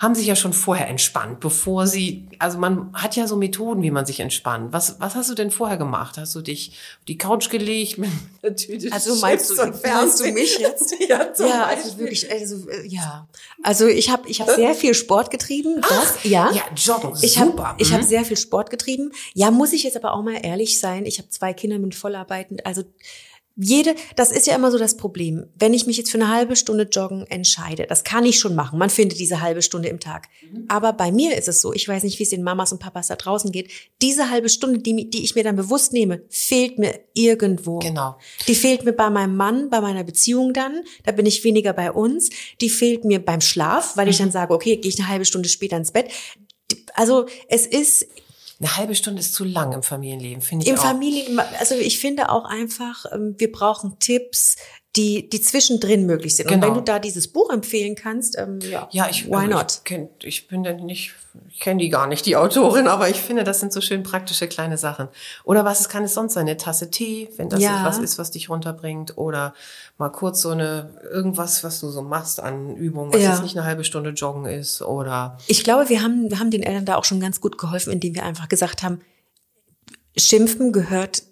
haben sich ja schon vorher entspannt, bevor sie, also man hat ja so Methoden, wie man sich entspannt. Was, was hast du denn vorher gemacht? Hast du dich auf die Couch gelegt mit einer Tüte Also meinst du, meinst du mich jetzt? ja, ja also wirklich, also äh, ja. Also ich habe ich hab sehr viel Sport getrieben. Das, Ach, ja. Ja, joggen, ich super. Hab, ich mhm. habe sehr viel Sport getrieben. Ja, muss ich jetzt aber auch mal ehrlich sein. Ich habe zwei Kinder mit vollarbeitend, also jede, das ist ja immer so das Problem. Wenn ich mich jetzt für eine halbe Stunde joggen entscheide, das kann ich schon machen. Man findet diese halbe Stunde im Tag. Mhm. Aber bei mir ist es so, ich weiß nicht, wie es den Mamas und Papas da draußen geht. Diese halbe Stunde, die, die ich mir dann bewusst nehme, fehlt mir irgendwo. Genau. Die fehlt mir bei meinem Mann, bei meiner Beziehung dann. Da bin ich weniger bei uns. Die fehlt mir beim Schlaf, weil mhm. ich dann sage, okay, gehe ich eine halbe Stunde später ins Bett. Also es ist eine halbe Stunde ist zu lang im Familienleben, finde ich. Im auch. Familien, also ich finde auch einfach, ähm, wir brauchen Tipps, die, die zwischendrin möglich sind. Genau. Und wenn genau. du da dieses Buch empfehlen kannst, ähm, ja, ja ich, why also not? Ich, kenn, ich bin denn nicht, ich kenne die gar nicht, die Autorin, aber ich finde, das sind so schön praktische kleine Sachen. Oder was kann es sonst sein? Eine Tasse Tee, wenn das ja. was ist, was dich runterbringt. Oder mal kurz so eine, irgendwas, was du so machst an Übungen, was ja. jetzt nicht eine halbe Stunde joggen ist. Oder. Ich glaube, wir haben, wir haben den Eltern da auch schon ganz gut geholfen, indem wir einfach gesagt haben, Schimpfen gehört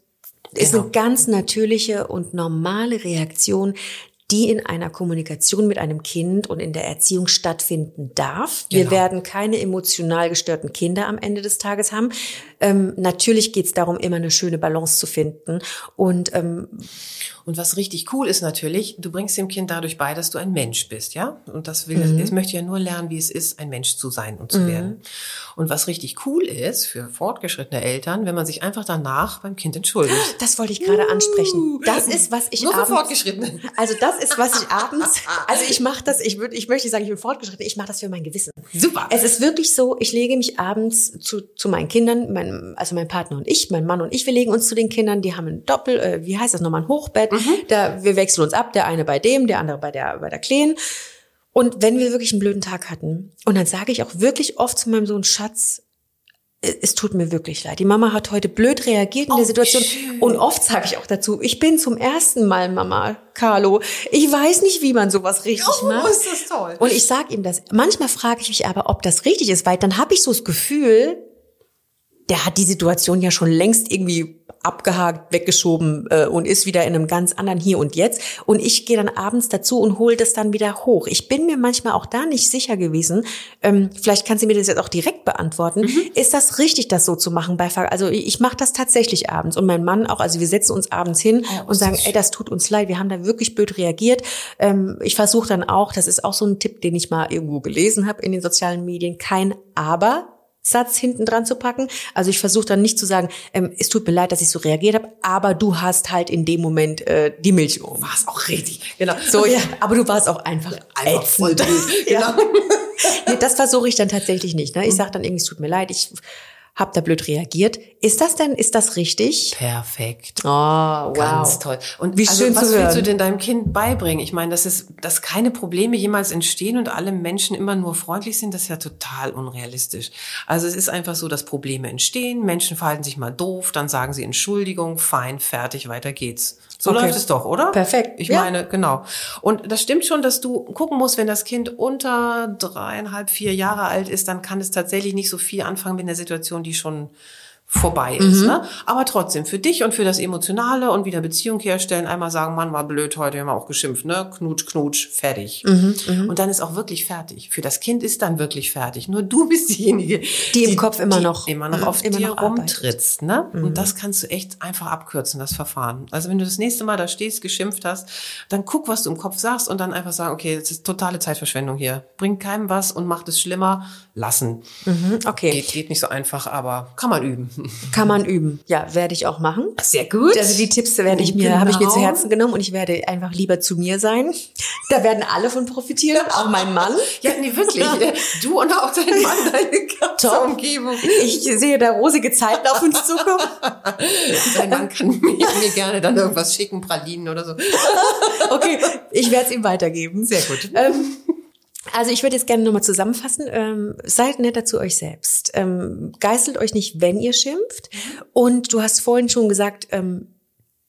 Ist genau. eine ganz natürliche und normale Reaktion, die in einer Kommunikation mit einem Kind und in der Erziehung stattfinden darf. Wir genau. werden keine emotional gestörten Kinder am Ende des Tages haben. Ähm, natürlich geht es darum, immer eine schöne Balance zu finden. Und ähm, und was richtig cool ist natürlich, du bringst dem Kind dadurch bei, dass du ein Mensch bist, ja? Und das will, mhm. es möchte ja nur lernen, wie es ist, ein Mensch zu sein und zu mhm. werden. Und was richtig cool ist für fortgeschrittene Eltern, wenn man sich einfach danach beim Kind entschuldigt. Das wollte ich gerade uh. ansprechen. Das ist, was ich nur abends, Fortgeschrittene. Also das ist, was ich abends, also ich mache das, ich würde, ich möchte sagen, ich bin fortgeschritten, ich mache das für mein Gewissen. Super. Es ist wirklich so, ich lege mich abends zu, zu meinen Kindern, mein, also mein Partner und ich, mein Mann und ich, wir legen uns zu den Kindern, die haben ein Doppel, äh, wie heißt das nochmal, ein Hochbett. Mhm. Da, wir wechseln uns ab, der eine bei dem, der andere bei der, bei der Kleen. Und wenn wir wirklich einen blöden Tag hatten, und dann sage ich auch wirklich oft zu meinem Sohn, Schatz, es tut mir wirklich leid. Die Mama hat heute blöd reagiert in der oh, Situation. Schön. Und oft sage ich auch dazu, ich bin zum ersten Mal Mama, Carlo. Ich weiß nicht, wie man sowas richtig oh, macht. ist das toll. Und ich sage ihm das. Manchmal frage ich mich aber, ob das richtig ist, weil dann habe ich so das Gefühl, der hat die Situation ja schon längst irgendwie abgehakt, weggeschoben äh, und ist wieder in einem ganz anderen Hier und Jetzt. Und ich gehe dann abends dazu und hole das dann wieder hoch. Ich bin mir manchmal auch da nicht sicher gewesen. Ähm, vielleicht kann sie mir das jetzt auch direkt beantworten. Mhm. Ist das richtig, das so zu machen? Bei also ich mache das tatsächlich abends und mein Mann auch. Also wir setzen uns abends hin oh, und sagen, ey, das tut uns leid, wir haben da wirklich blöd reagiert. Ähm, ich versuche dann auch, das ist auch so ein Tipp, den ich mal irgendwo gelesen habe in den sozialen Medien, kein Aber Satz hinten dran zu packen. Also ich versuche dann nicht zu sagen, ähm, es tut mir leid, dass ich so reagiert habe, aber du hast halt in dem Moment äh, die Milch um. War es auch richtig. Genau. So, ja, aber du warst auch einfach, einfach voll blöd. Genau. nee, das versuche ich dann tatsächlich nicht. Ne? Ich sage dann irgendwie, es tut mir leid, ich hab da blöd reagiert. Ist das denn, ist das richtig? Perfekt. Oh, wow. Ganz toll. Und wie also, schön was zu hören. willst du denn deinem Kind beibringen? Ich meine, dass es, dass keine Probleme jemals entstehen und alle Menschen immer nur freundlich sind, das ist ja total unrealistisch. Also es ist einfach so, dass Probleme entstehen, Menschen verhalten sich mal doof, dann sagen sie Entschuldigung, fein, fertig, weiter geht's. So okay. läuft es doch, oder? Perfekt. Ich ja. meine, genau. Und das stimmt schon, dass du gucken musst, wenn das Kind unter dreieinhalb, vier Jahre alt ist, dann kann es tatsächlich nicht so viel anfangen mit einer Situation, die schon vorbei ist. Mhm. Ne? Aber trotzdem, für dich und für das Emotionale und wieder Beziehung herstellen, einmal sagen, Mann, war blöd, heute haben wir auch geschimpft, ne? Knutsch, knutsch, fertig. Mhm, mhm, und dann ist auch wirklich fertig. Für das Kind ist dann wirklich fertig. Nur du bist diejenige, die, die im Kopf immer noch immer noch auf immer dir noch rumtrittst. Ne? Mhm. Und das kannst du echt einfach abkürzen, das Verfahren. Also wenn du das nächste Mal da stehst, geschimpft hast, dann guck, was du im Kopf sagst und dann einfach sagen, okay, das ist totale Zeitverschwendung hier. Bringt keinem was und macht es schlimmer. Lassen. Mhm, okay. Geht, geht nicht so einfach, aber kann man üben. Kann man üben. Ja, werde ich auch machen. Sehr gut. Also die Tipps werde ich mir, genau. habe ich mir zu Herzen genommen und ich werde einfach lieber zu mir sein. Da werden alle von profitieren, auch mein Mann. Ja, nee, wirklich. Du und auch dein Mann, deine ganze Top. Umgebung. Ich sehe da rosige Zeiten auf uns zukommen. Dein Mann kann mir, mir gerne dann irgendwas schicken, Pralinen oder so. Okay, ich werde es ihm weitergeben. Sehr gut. Ähm, also ich würde jetzt gerne nochmal zusammenfassen. Ähm, seid netter zu euch selbst. Ähm, geißelt euch nicht, wenn ihr schimpft. Und du hast vorhin schon gesagt, ähm,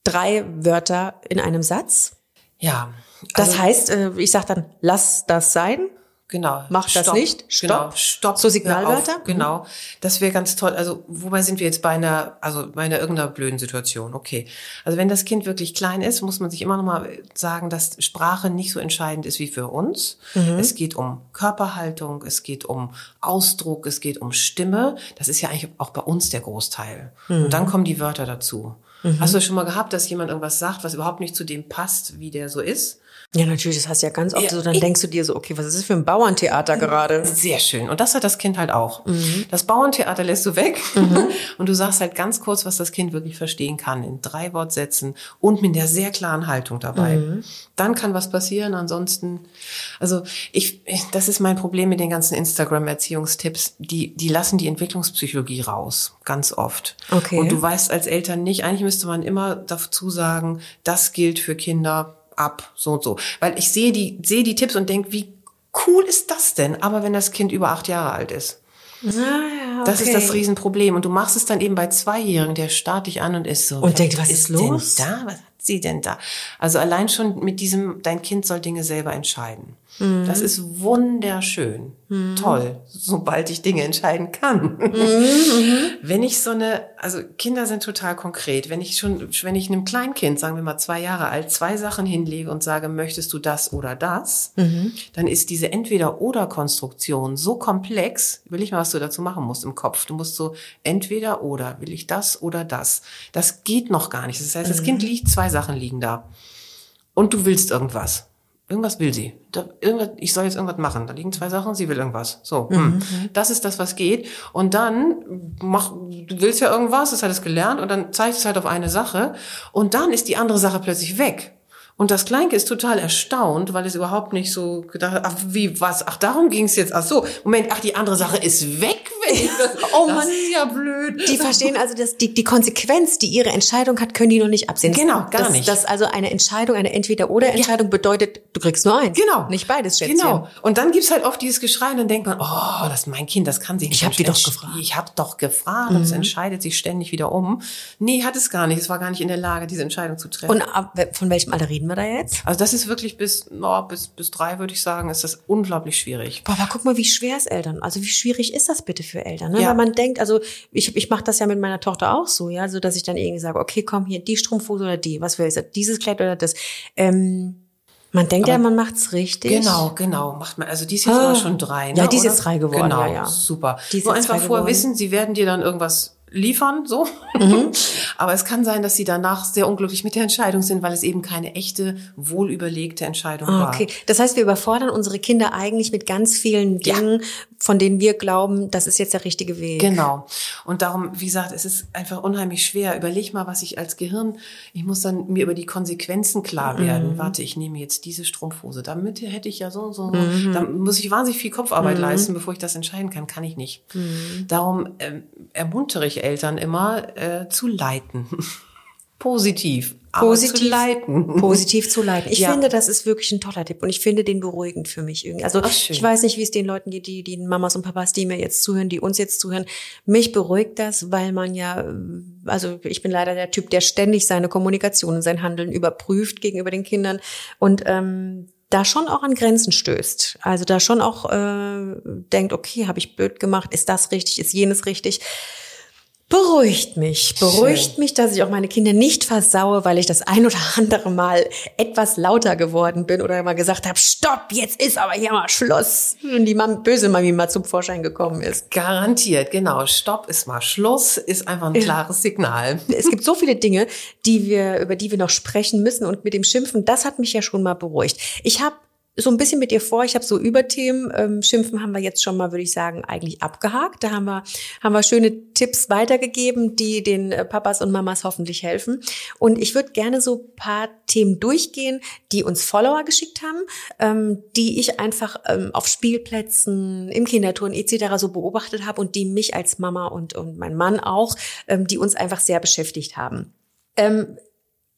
drei Wörter in einem Satz. Ja. Also, das heißt, äh, ich sage dann, lass das sein. Genau. Macht das nicht. Stopp. Genau. Stopp. So Signalwörter. Auf, genau. Das wäre ganz toll. Also, wobei sind wir jetzt bei einer, also bei einer irgendeiner blöden Situation? Okay. Also, wenn das Kind wirklich klein ist, muss man sich immer noch mal sagen, dass Sprache nicht so entscheidend ist wie für uns. Mhm. Es geht um Körperhaltung, es geht um Ausdruck, es geht um Stimme. Das ist ja eigentlich auch bei uns der Großteil. Mhm. Und dann kommen die Wörter dazu. Mhm. Hast du schon mal gehabt, dass jemand irgendwas sagt, was überhaupt nicht zu dem passt, wie der so ist? Ja, natürlich, das hast du ja ganz oft ja, so, dann ich, denkst du dir so, okay, was ist das für ein Bauerntheater gerade? Sehr schön. Und das hat das Kind halt auch. Mhm. Das Bauerntheater lässt du weg mhm. und du sagst halt ganz kurz, was das Kind wirklich verstehen kann, in drei Wortsätzen und mit der sehr klaren Haltung dabei. Mhm. Dann kann was passieren, ansonsten, also ich, das ist mein Problem mit den ganzen Instagram-Erziehungstipps, die, die lassen die Entwicklungspsychologie raus, ganz oft. Okay. Und du weißt als Eltern nicht, eigentlich müsste man immer dazu sagen, das gilt für Kinder ab, so und so. Weil ich sehe die, sehe die Tipps und denke, wie cool ist das denn? Aber wenn das Kind über acht Jahre alt ist. Ah, ja, okay. Das ist das Riesenproblem. Und du machst es dann eben bei Zweijährigen, der starrt dich an und ist so. Und denkt, was ist los? Denn da? Was hat sie denn da? Also allein schon mit diesem, dein Kind soll Dinge selber entscheiden. Mhm. Das ist wunderschön. Mhm. Toll, sobald ich Dinge entscheiden kann. Mhm. Wenn ich so eine, also Kinder sind total konkret. Wenn ich schon, wenn ich einem Kleinkind, sagen wir mal zwei Jahre alt, zwei Sachen hinlege und sage, möchtest du das oder das, dann ist diese Entweder-Oder-Konstruktion so komplex, will ich mal, was du dazu machen musst im Kopf. Du musst so entweder oder, will ich das oder das. Das geht noch gar nicht. Das heißt, das Kind mhm. liegt, zwei Sachen liegen da. Und du willst irgendwas. Irgendwas will sie. Da, irgendwas, ich soll jetzt irgendwas machen. Da liegen zwei Sachen, sie will irgendwas. So, hm. mhm. das ist das, was geht. Und dann mach, du willst ja irgendwas, das hat es gelernt, und dann zeigst du es halt auf eine Sache. Und dann ist die andere Sache plötzlich weg. Und das Kleinkind ist total erstaunt, weil es überhaupt nicht so gedacht hat, ach, wie, was, ach, darum ging es jetzt, ach so, Moment, ach, die andere Sache ist weg, das, oh Mann, das ist ja blöd. Die verstehen also, dass die, die Konsequenz, die ihre Entscheidung hat, können die noch nicht absehen. Genau, gar das, nicht. Dass also eine Entscheidung, eine Entweder-Oder-Entscheidung ja. bedeutet, du kriegst nur eins. Genau. Nicht beides, Schätzchen. Genau. Und dann gibt's halt oft dieses Geschrei und dann denkt man, oh, das ist mein Kind, das kann sich nicht. Ich habe die doch gefragt. Ich habe doch gefragt mhm. und es entscheidet sich ständig wieder um. Nee, hat es gar nicht. Es war gar nicht in der Lage, diese Entscheidung zu treffen. Und ab, von welchem Alter reden wir da jetzt? Also das ist wirklich bis, no, bis, bis drei, würde ich sagen, ist das unglaublich schwierig. Boah, aber guck mal, wie schwer es Eltern, also wie schwierig ist das bitte für Eltern? Ne? Ja. Weil man denkt, also ich, ich mache das ja mit meiner Tochter auch so, ja, so dass ich dann irgendwie sage, okay, komm hier, die Strumpfhose oder die, was will ich, dieses Kleid oder das. Ähm, man denkt aber ja, man macht's richtig. Genau, genau, macht man. Also die ist jetzt ah, aber schon drei. Ne? Ja, die ist jetzt drei geworden. Genau, ja, ja. super. Die ist Nur einfach vorher wissen, sie werden dir dann irgendwas liefern, so. Mhm. Aber es kann sein, dass sie danach sehr unglücklich mit der Entscheidung sind, weil es eben keine echte, wohlüberlegte Entscheidung okay. war. Okay, das heißt, wir überfordern unsere Kinder eigentlich mit ganz vielen Dingen, ja. von denen wir glauben, das ist jetzt der richtige Weg. Genau. Und darum, wie gesagt, es ist einfach unheimlich schwer. Überleg mal, was ich als Gehirn, ich muss dann mir über die Konsequenzen klar werden. Mhm. Warte, ich nehme jetzt diese Strumpfhose. Damit hätte ich ja so, so, mhm. da muss ich wahnsinnig viel Kopfarbeit mhm. leisten, bevor ich das entscheiden kann. Kann ich nicht. Mhm. Darum ähm, ermuntere ich Eltern immer äh, zu leiten. Positiv. Positiv zu leiten. Positiv zu leiten. Ich ja. finde, das ist wirklich ein toller Tipp und ich finde den beruhigend für mich irgendwie. Also ich weiß nicht, wie es den Leuten geht, die, die Mamas und Papas, die mir jetzt zuhören, die uns jetzt zuhören. Mich beruhigt das, weil man ja, also ich bin leider der Typ, der ständig seine Kommunikation und sein Handeln überprüft gegenüber den Kindern und ähm, da schon auch an Grenzen stößt. Also da schon auch äh, denkt, okay, habe ich blöd gemacht, ist das richtig, ist jenes richtig beruhigt mich. Beruhigt Schön. mich, dass ich auch meine Kinder nicht versaue, weil ich das ein oder andere Mal etwas lauter geworden bin oder mal gesagt habe, stopp, jetzt ist aber hier mal Schluss. Und die Mam böse Mami mal zum Vorschein gekommen ist. Garantiert, genau. Stopp ist mal Schluss, ist einfach ein klares Signal. Es gibt so viele Dinge, die wir, über die wir noch sprechen müssen und mit dem Schimpfen, das hat mich ja schon mal beruhigt. Ich habe so ein bisschen mit dir vor. Ich habe so Überthemen. Ähm, Schimpfen haben wir jetzt schon mal, würde ich sagen, eigentlich abgehakt. Da haben wir, haben wir schöne Tipps weitergegeben, die den äh, Papas und Mamas hoffentlich helfen. Und ich würde gerne so paar Themen durchgehen, die uns Follower geschickt haben, ähm, die ich einfach ähm, auf Spielplätzen, im Kinderturn etc. so beobachtet habe und die mich als Mama und, und mein Mann auch, ähm, die uns einfach sehr beschäftigt haben. Ähm,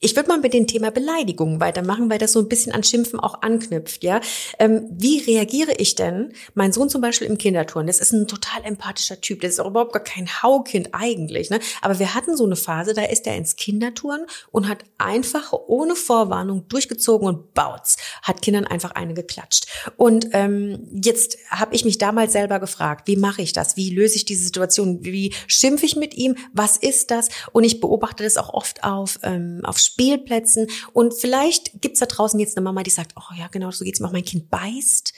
ich würde mal mit dem Thema Beleidigungen weitermachen, weil das so ein bisschen an Schimpfen auch anknüpft, ja. Ähm, wie reagiere ich denn? Mein Sohn zum Beispiel im Kinderturn, das ist ein total empathischer Typ, das ist auch überhaupt gar kein Haukind eigentlich, ne? Aber wir hatten so eine Phase, da ist er ins Kinderturn und hat einfach ohne Vorwarnung durchgezogen und baut's, hat Kindern einfach eine geklatscht. Und ähm, jetzt habe ich mich damals selber gefragt, wie mache ich das? Wie löse ich diese Situation? Wie schimpfe ich mit ihm? Was ist das? Und ich beobachte das auch oft auf, ähm, auf Spielplätzen. Und vielleicht gibt's da draußen jetzt eine Mama, die sagt, oh ja, genau, so geht's mir auch. Mein Kind beißt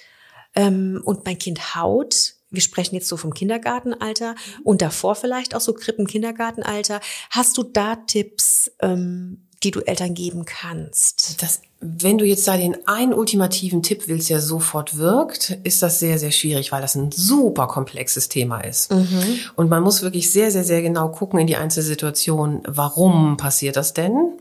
ähm, und mein Kind haut. Wir sprechen jetzt so vom Kindergartenalter und davor vielleicht auch so Krippen-Kindergartenalter. Hast du da Tipps, ähm, die du Eltern geben kannst? Das wenn du jetzt da den einen ultimativen Tipp willst, der sofort wirkt, ist das sehr, sehr schwierig, weil das ein super komplexes Thema ist. Mhm. Und man muss wirklich sehr, sehr, sehr genau gucken in die Einzelsituation, warum passiert das denn?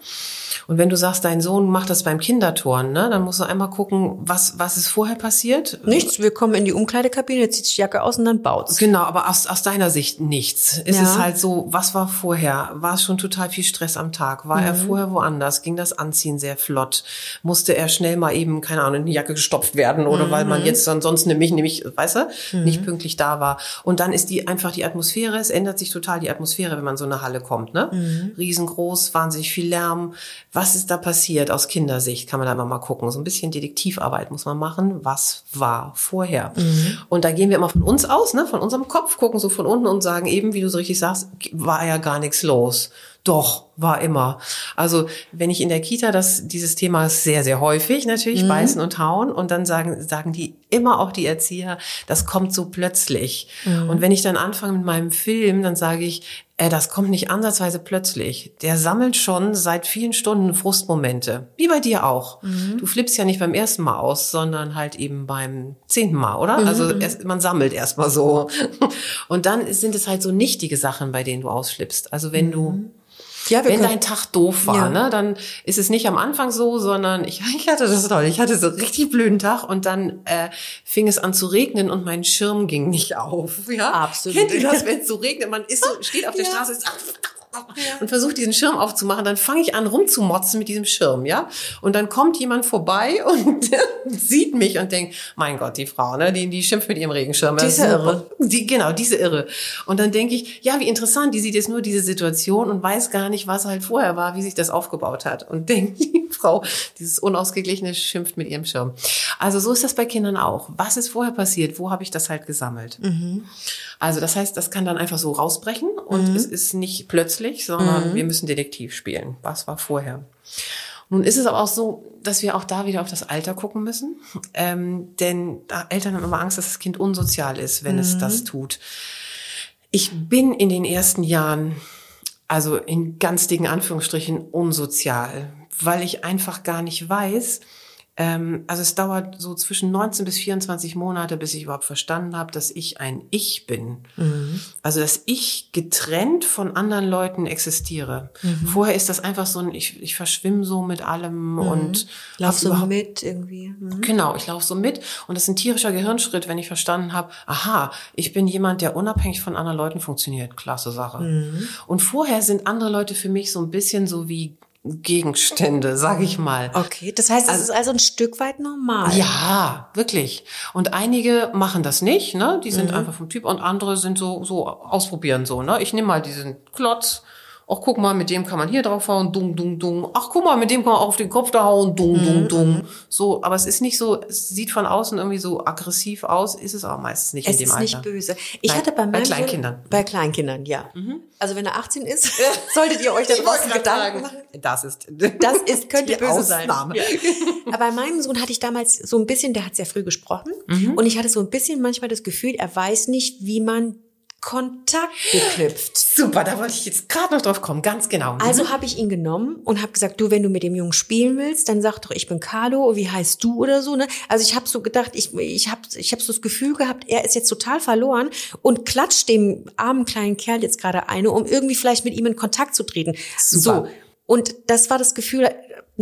Und wenn du sagst, dein Sohn macht das beim Kinderturnen, ne, dann musst du einmal gucken, was, was ist vorher passiert. Nichts, wir kommen in die Umkleidekabine, zieht die Jacke aus und dann baut's. Genau, aber aus, aus deiner Sicht nichts. Es ja. ist halt so, was war vorher? War es schon total viel Stress am Tag? War mhm. er vorher woanders? Ging das Anziehen sehr flott? Musste er schnell mal eben, keine Ahnung, in die Jacke gestopft werden oder mhm. weil man mhm. jetzt ansonsten nämlich, nämlich, weißt du, mhm. nicht pünktlich da war. Und dann ist die einfach die Atmosphäre, es ändert sich total die Atmosphäre, wenn man so eine Halle kommt, ne? Mhm. Riesengroß, wahnsinnig viel Lärm was ist da passiert aus Kindersicht? Kann man da immer mal gucken. So ein bisschen Detektivarbeit muss man machen. Was war vorher? Mhm. Und da gehen wir immer von uns aus, ne, von unserem Kopf, gucken so von unten und sagen eben, wie du so richtig sagst, war ja gar nichts los. Doch, war immer. Also wenn ich in der Kita, das, dieses Thema ist sehr, sehr häufig natürlich, mhm. beißen und hauen. Und dann sagen, sagen die immer auch die Erzieher, das kommt so plötzlich. Mhm. Und wenn ich dann anfange mit meinem Film, dann sage ich, äh, das kommt nicht ansatzweise plötzlich. Der sammelt schon seit vielen Stunden Frustmomente. Wie bei dir auch. Mhm. Du flippst ja nicht beim ersten Mal aus, sondern halt eben beim zehnten Mal, oder? Mhm. Also erst, man sammelt erst mal so. Und dann sind es halt so nichtige Sachen, bei denen du ausflippst. Also wenn du mhm. Ja, Wenn dein Tag doof war, ja. ne, dann ist es nicht am Anfang so, sondern ich, ich hatte das toll. Ich hatte so richtig blöden Tag und dann äh, fing es an zu regnen und mein Schirm ging nicht auf. Ja, absolut. Kennt ihr das, wenn es so regnet? Man ist so, steht auf der ja. Straße, ist, und versuche diesen Schirm aufzumachen, dann fange ich an rumzumotzen mit diesem Schirm, ja? Und dann kommt jemand vorbei und sieht mich und denkt, mein Gott, die Frau, ne, die, die schimpft mit ihrem Regenschirm. Diese Irre. Die, genau, diese Irre. Und dann denke ich, ja, wie interessant, die sieht jetzt nur diese Situation und weiß gar nicht, was halt vorher war, wie sich das aufgebaut hat. Und denkt, die Frau, dieses unausgeglichene schimpft mit ihrem Schirm. Also so ist das bei Kindern auch. Was ist vorher passiert? Wo habe ich das halt gesammelt? Mhm. Also das heißt, das kann dann einfach so rausbrechen und mhm. es ist nicht plötzlich, sondern mhm. wir müssen Detektiv spielen. Was war vorher? Nun ist es aber auch so, dass wir auch da wieder auf das Alter gucken müssen. Ähm, denn Eltern haben immer Angst, dass das Kind unsozial ist, wenn mhm. es das tut. Ich bin in den ersten Jahren, also in ganz dicken Anführungsstrichen, unsozial, weil ich einfach gar nicht weiß, ähm, also es dauert so zwischen 19 bis 24 Monate, bis ich überhaupt verstanden habe, dass ich ein Ich bin. Mhm. Also dass ich getrennt von anderen Leuten existiere. Mhm. Vorher ist das einfach so ein, ich, ich verschwimme so mit allem mhm. und lauf so mit irgendwie. Mhm. Genau, ich laufe so mit und das ist ein tierischer Gehirnschritt, wenn ich verstanden habe, aha, ich bin jemand, der unabhängig von anderen Leuten funktioniert. Klasse Sache. Mhm. Und vorher sind andere Leute für mich so ein bisschen so wie Gegenstände, sag ich mal. Okay, das heißt, es also, ist also ein Stück weit normal. Ja, wirklich. Und einige machen das nicht, ne? Die sind mhm. einfach vom Typ und andere sind so so ausprobieren so, ne? Ich nehme mal diesen Klotz ach guck mal, mit dem kann man hier drauf hauen, dung, dung, dung. Ach guck mal, mit dem kann man auch auf den Kopf da hauen, dung, dung, dung. So, aber es ist nicht so, es sieht von außen irgendwie so aggressiv aus, ist es auch meistens nicht es in dem Alter. Es ist nicht böse. Ich Nein, hatte bei, bei Kleinkindern. Sohn, bei Kleinkindern, ja. Mhm. Also wenn er 18 ist, solltet ihr euch da draußen Gedanken machen. Das ist, das ist, könnte böse Ausnahme. sein. Ja. Aber bei meinem Sohn hatte ich damals so ein bisschen, der hat sehr früh gesprochen. Mhm. Und ich hatte so ein bisschen manchmal das Gefühl, er weiß nicht, wie man Kontakt geknüpft. Super, da wollte ich jetzt gerade noch drauf kommen, ganz genau. Also habe ich ihn genommen und habe gesagt, du, wenn du mit dem Jungen spielen willst, dann sag doch, ich bin Carlo, wie heißt du oder so. Ne? Also ich habe so gedacht, ich, ich habe ich hab so das Gefühl gehabt, er ist jetzt total verloren und klatscht dem armen kleinen Kerl jetzt gerade eine, um irgendwie vielleicht mit ihm in Kontakt zu treten. Super. So. Und das war das Gefühl,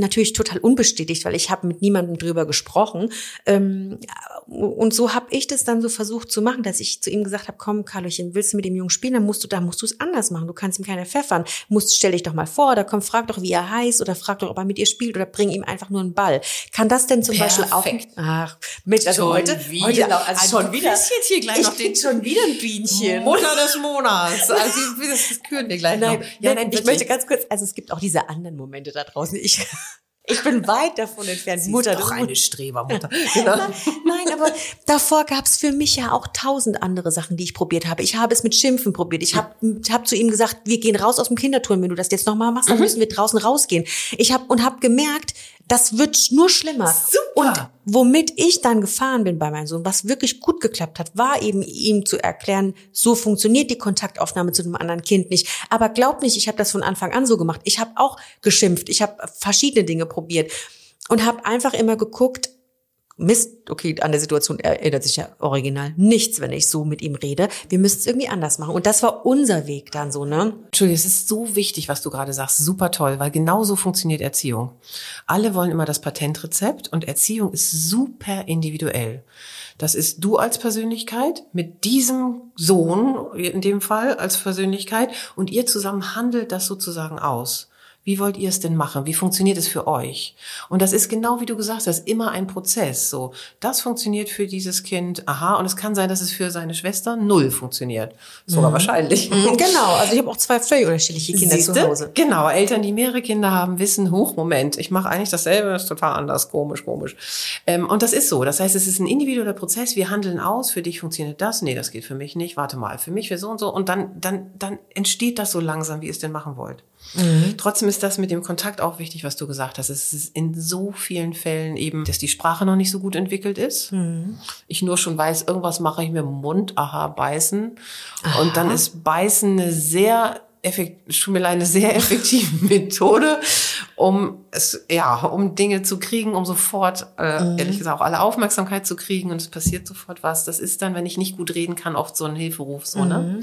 natürlich total unbestätigt, weil ich habe mit niemandem drüber gesprochen. Ähm, und so habe ich das dann so versucht zu machen, dass ich zu ihm gesagt habe, komm, Carlochen, willst du mit dem Jungen spielen, dann musst du, da musst du es anders machen. Du kannst ihm keine pfeffern. Musst, stell dich doch mal vor, oder komm, frag doch, wie er heißt, oder frag doch, ob er mit ihr spielt, oder bring ihm einfach nur einen Ball. Kann das denn zum Perfekt. Beispiel auch? Ach, mit, also schon heute, wieder. heute, also, also schon wieder. jetzt hier gleich ich noch den schon wieder ein Bienchen. Mutter des Monats. Also das küren wir gleich nein, noch. Ja, nein, ich möchte ganz kurz, also es gibt auch diese anderen Momente da draußen. Ich ich bin weit davon entfernt, Sie Mutter. Ist doch eine Strebermutter. Genau. nein, aber davor gab es für mich ja auch tausend andere Sachen, die ich probiert habe. Ich habe es mit Schimpfen probiert. Ich habe hab zu ihm gesagt, wir gehen raus aus dem Kinderturm. Wenn du das jetzt nochmal machst, dann mhm. müssen wir draußen rausgehen. Ich habe und habe gemerkt, das wird nur schlimmer. Super. Und womit ich dann gefahren bin bei meinem Sohn, was wirklich gut geklappt hat, war eben ihm zu erklären, so funktioniert die Kontaktaufnahme zu einem anderen Kind nicht. Aber glaub nicht, ich habe das von Anfang an so gemacht. Ich habe auch geschimpft, ich habe verschiedene Dinge probiert und habe einfach immer geguckt, Mist, okay, an der Situation erinnert sich ja original nichts, wenn ich so mit ihm rede. Wir müssen es irgendwie anders machen. Und das war unser Weg dann so, ne? Entschuldigung, es ist so wichtig, was du gerade sagst. Super toll, weil genau so funktioniert Erziehung. Alle wollen immer das Patentrezept und Erziehung ist super individuell. Das ist du als Persönlichkeit mit diesem Sohn in dem Fall als Persönlichkeit und ihr zusammen handelt das sozusagen aus. Wie wollt ihr es denn machen? Wie funktioniert es für euch? Und das ist genau wie du gesagt hast, immer ein Prozess. So, das funktioniert für dieses Kind, aha, und es kann sein, dass es für seine Schwester null funktioniert. Sogar mhm. wahrscheinlich. Mhm, genau, also ich habe auch zwei völlig unterschiedliche Kinder Siehste? zu Hause. Genau, Eltern, die mehrere Kinder haben, wissen, hoch, Moment, ich mache eigentlich dasselbe, das ist total anders, komisch, komisch. Ähm, und das ist so. Das heißt, es ist ein individueller Prozess. Wir handeln aus, für dich funktioniert das, nee, das geht für mich nicht, warte mal, für mich wäre so und so. Und dann, dann, dann entsteht das so langsam, wie ihr es denn machen wollt. Mhm. Trotzdem ist das mit dem Kontakt auch wichtig, was du gesagt hast. Es ist in so vielen Fällen eben, dass die Sprache noch nicht so gut entwickelt ist. Mhm. Ich nur schon weiß, irgendwas mache ich mit dem Mund, aha, beißen. Aha. Und dann ist beißen eine sehr effekt, mir eine sehr effektive Methode, um es, ja, um Dinge zu kriegen, um sofort, äh, mhm. ehrlich gesagt, auch alle Aufmerksamkeit zu kriegen und es passiert sofort was. Das ist dann, wenn ich nicht gut reden kann, oft so ein Hilferuf, so, ne? mhm. ne?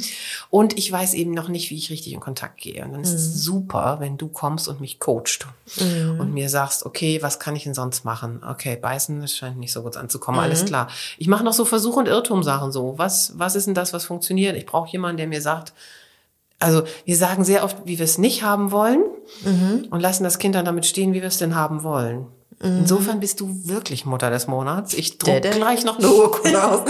Und ich weiß eben noch nicht, wie ich richtig in Kontakt gehe. Und dann ist es mhm. super, wenn du kommst und mich coacht mhm. und mir sagst, okay, was kann ich denn sonst machen? Okay, beißen, das scheint nicht so gut anzukommen, alles mhm. klar. Ich mache noch so Versuch- und Irrtum-Sachen so. Was, was ist denn das, was funktioniert? Ich brauche jemanden, der mir sagt, also wir sagen sehr oft, wie wir es nicht haben wollen mhm. und lassen das Kind dann damit stehen, wie wir es denn haben wollen. Mhm. Insofern bist du wirklich Mutter des Monats. Ich druck gleich noch eine Urkunde aus,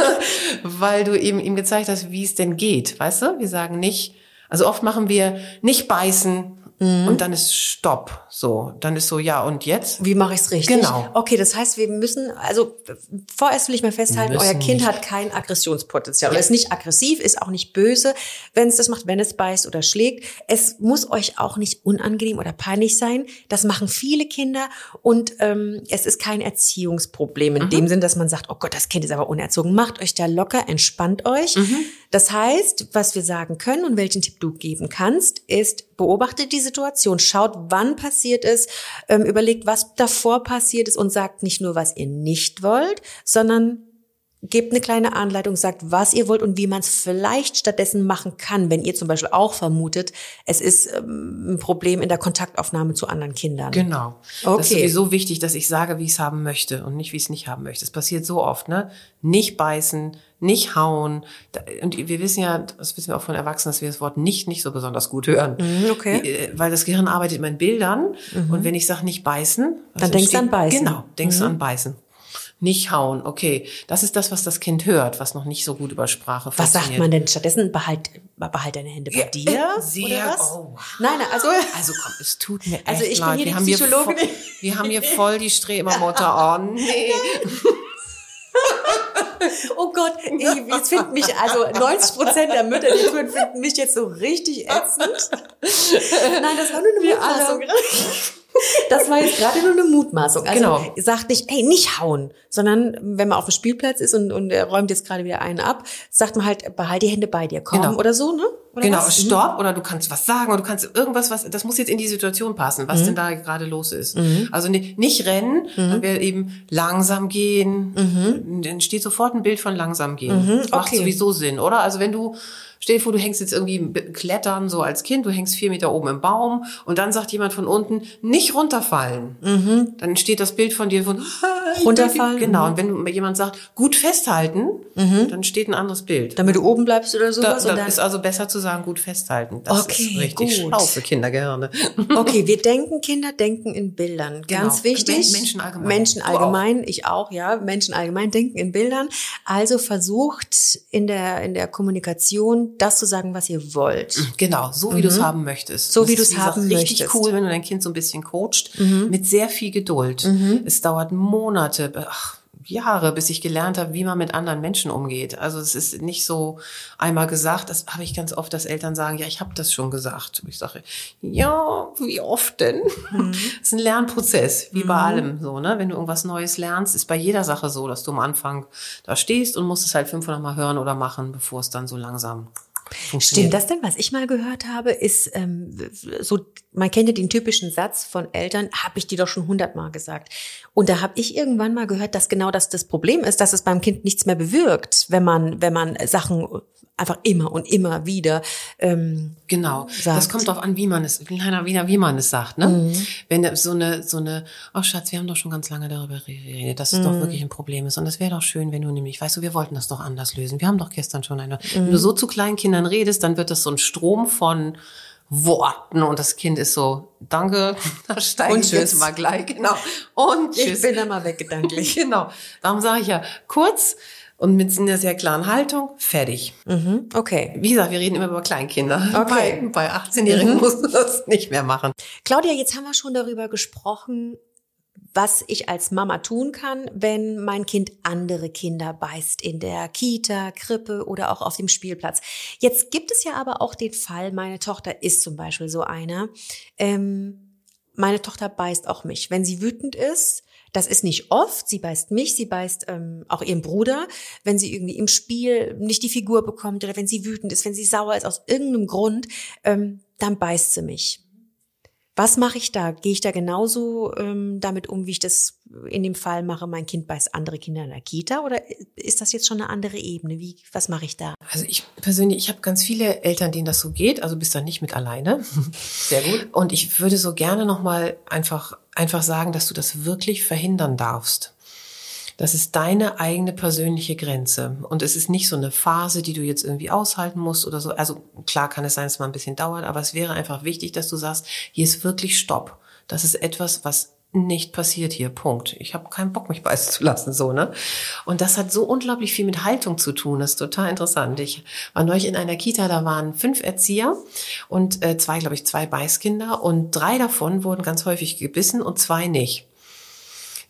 weil du eben ihm gezeigt hast, wie es denn geht. Weißt du? Wir sagen nicht, also oft machen wir nicht beißen, Mhm. Und dann ist Stopp. So, dann ist so, ja, und jetzt? Wie mache ich es richtig? Genau. Okay, das heißt, wir müssen, also vorerst will ich mal festhalten, euer Kind nicht. hat kein Aggressionspotenzial. Ja. ist nicht aggressiv, ist auch nicht böse, wenn es das macht, wenn es beißt oder schlägt. Es muss euch auch nicht unangenehm oder peinlich sein. Das machen viele Kinder und ähm, es ist kein Erziehungsproblem in mhm. dem Sinn, dass man sagt, oh Gott, das Kind ist aber unerzogen. Macht euch da locker, entspannt euch. Mhm. Das heißt, was wir sagen können und welchen Tipp du geben kannst, ist, beobachtet die Situation, schaut, wann passiert ist, ähm, überlegt, was davor passiert ist und sagt nicht nur, was ihr nicht wollt, sondern gebt eine kleine Anleitung, sagt, was ihr wollt und wie man es vielleicht stattdessen machen kann, wenn ihr zum Beispiel auch vermutet, es ist ähm, ein Problem in der Kontaktaufnahme zu anderen Kindern. Genau. Okay. Das ist sowieso wichtig, dass ich sage, wie ich es haben möchte und nicht, wie ich es nicht haben möchte. Es passiert so oft, ne? Nicht beißen, nicht hauen. Und wir wissen ja, das wissen wir auch von Erwachsenen, dass wir das Wort nicht nicht so besonders gut hören. Mhm, okay. Äh, weil das Gehirn arbeitet immer in Bildern. Mhm. Und wenn ich sage nicht beißen, dann denkst du an beißen. Genau, denkst du mhm. an beißen. Nicht hauen, okay. Das ist das, was das Kind hört, was noch nicht so gut über Sprache Was sagt man denn stattdessen? Behalt, behalt deine Hände bei ja, dir? Äh, sehr, oder was? Oh, Nein, also. Also komm, es tut mir Also ich leid. bin hier wir die Psychologin. Voll, wir haben hier voll die Strebermutter. Oh, nee. oh Gott, ich, jetzt finden mich, also 90 Prozent der Mütter, die tun, finden mich jetzt so richtig ätzend. Nein, das war nur eine Mutmaßung. Das war jetzt gerade nur eine Mutmaßung. Also genau. sagt nicht, hey, nicht hauen, sondern wenn man auf dem Spielplatz ist und, und er räumt jetzt gerade wieder einen ab, sagt man halt, behalt die Hände bei dir, komm genau. oder so, ne? Oder genau, was? stopp mhm. oder du kannst was sagen oder du kannst irgendwas, was das muss jetzt in die Situation passen, was mhm. denn da gerade los ist. Mhm. Also nicht, nicht rennen, mhm. dann wäre eben langsam gehen. Mhm. Dann steht sofort ein Bild von langsam gehen. Mhm. Okay. Macht sowieso Sinn, oder? Also wenn du Stell dir vor, du hängst jetzt irgendwie klettern, so als Kind, du hängst vier Meter oben im Baum und dann sagt jemand von unten, nicht runterfallen. Mhm. Dann steht das Bild von dir von runterfallen. Genau. Und wenn jemand sagt, gut festhalten, mhm. dann steht ein anderes Bild. Damit du oben bleibst oder sowas? Da, da ist also besser zu sagen, gut festhalten. Das okay, ist richtig gut. schlau für Kindergehirne. Okay, wir denken, Kinder denken in Bildern. Ganz genau. wichtig. Menschen allgemein. Menschen allgemein, ich auch, ja. Menschen allgemein denken in Bildern. Also versucht in der, in der Kommunikation das zu sagen, was ihr wollt. Genau, so wie mhm. du es haben möchtest. So wie du es haben richtig möchtest. Richtig cool, wenn du dein Kind so ein bisschen coacht, mhm. mit sehr viel Geduld. Mhm. Es dauert Monate, ach, Jahre, bis ich gelernt habe, wie man mit anderen Menschen umgeht. Also es ist nicht so einmal gesagt, das habe ich ganz oft, dass Eltern sagen, ja, ich habe das schon gesagt. Und ich sage, ja, wie oft denn? Mhm. Das ist ein Lernprozess, wie mhm. bei allem so. Ne? Wenn du irgendwas Neues lernst, ist bei jeder Sache so, dass du am Anfang da stehst und musst es halt 500 Mal hören oder machen, bevor es dann so langsam Stimmt das denn? Was ich mal gehört habe, ist ähm, so, man kennt ja den typischen Satz von Eltern, habe ich dir doch schon hundertmal gesagt. Und da habe ich irgendwann mal gehört, dass genau das das Problem ist, dass es beim Kind nichts mehr bewirkt, wenn man, wenn man Sachen einfach immer und immer wieder ähm, genau sagt. das kommt darauf an wie man es leider wieder wie man es sagt ne mhm. wenn so eine so eine ach oh Schatz wir haben doch schon ganz lange darüber geredet dass es mhm. doch wirklich ein Problem ist und es wäre doch schön wenn du nämlich weißt du wir wollten das doch anders lösen wir haben doch gestern schon eine mhm. wenn du so zu kleinen Kindern redest dann wird das so ein Strom von Worten und das Kind ist so, danke, da steige und ich tschüss. jetzt mal gleich, genau. Und tschüss. Ich bin da mal weg gedanklich. genau. Darum sage ich ja kurz und mit einer sehr klaren Haltung, fertig. Mhm, okay. Wie gesagt, wir reden immer über Kleinkinder. Okay. Bei, bei 18-Jährigen mhm. musst du das nicht mehr machen. Claudia, jetzt haben wir schon darüber gesprochen, was ich als Mama tun kann, wenn mein Kind andere Kinder beißt in der Kita, Krippe oder auch auf dem Spielplatz. Jetzt gibt es ja aber auch den Fall, meine Tochter ist zum Beispiel so einer. Ähm, meine Tochter beißt auch mich. Wenn sie wütend ist, das ist nicht oft. Sie beißt mich, sie beißt ähm, auch ihren Bruder, wenn sie irgendwie im Spiel nicht die Figur bekommt oder wenn sie wütend ist, wenn sie sauer ist aus irgendeinem Grund, ähm, dann beißt sie mich. Was mache ich da? Gehe ich da genauso ähm, damit um, wie ich das in dem Fall mache? Mein Kind beißt andere Kinder in der Kita oder ist das jetzt schon eine andere Ebene? Wie, was mache ich da? Also ich persönlich, ich habe ganz viele Eltern, denen das so geht. Also bist da nicht mit alleine. Sehr gut. Und ich würde so gerne noch mal einfach einfach sagen, dass du das wirklich verhindern darfst. Das ist deine eigene persönliche Grenze. Und es ist nicht so eine Phase, die du jetzt irgendwie aushalten musst oder so. Also klar kann es sein, dass es mal ein bisschen dauert, aber es wäre einfach wichtig, dass du sagst, hier ist wirklich Stopp. Das ist etwas, was nicht passiert hier. Punkt. Ich habe keinen Bock, mich beißen zu lassen, so ne. Und das hat so unglaublich viel mit Haltung zu tun. Das ist total interessant. Ich war neulich in einer Kita, da waren fünf Erzieher und äh, zwei, glaube ich, zwei Beißkinder und drei davon wurden ganz häufig gebissen und zwei nicht.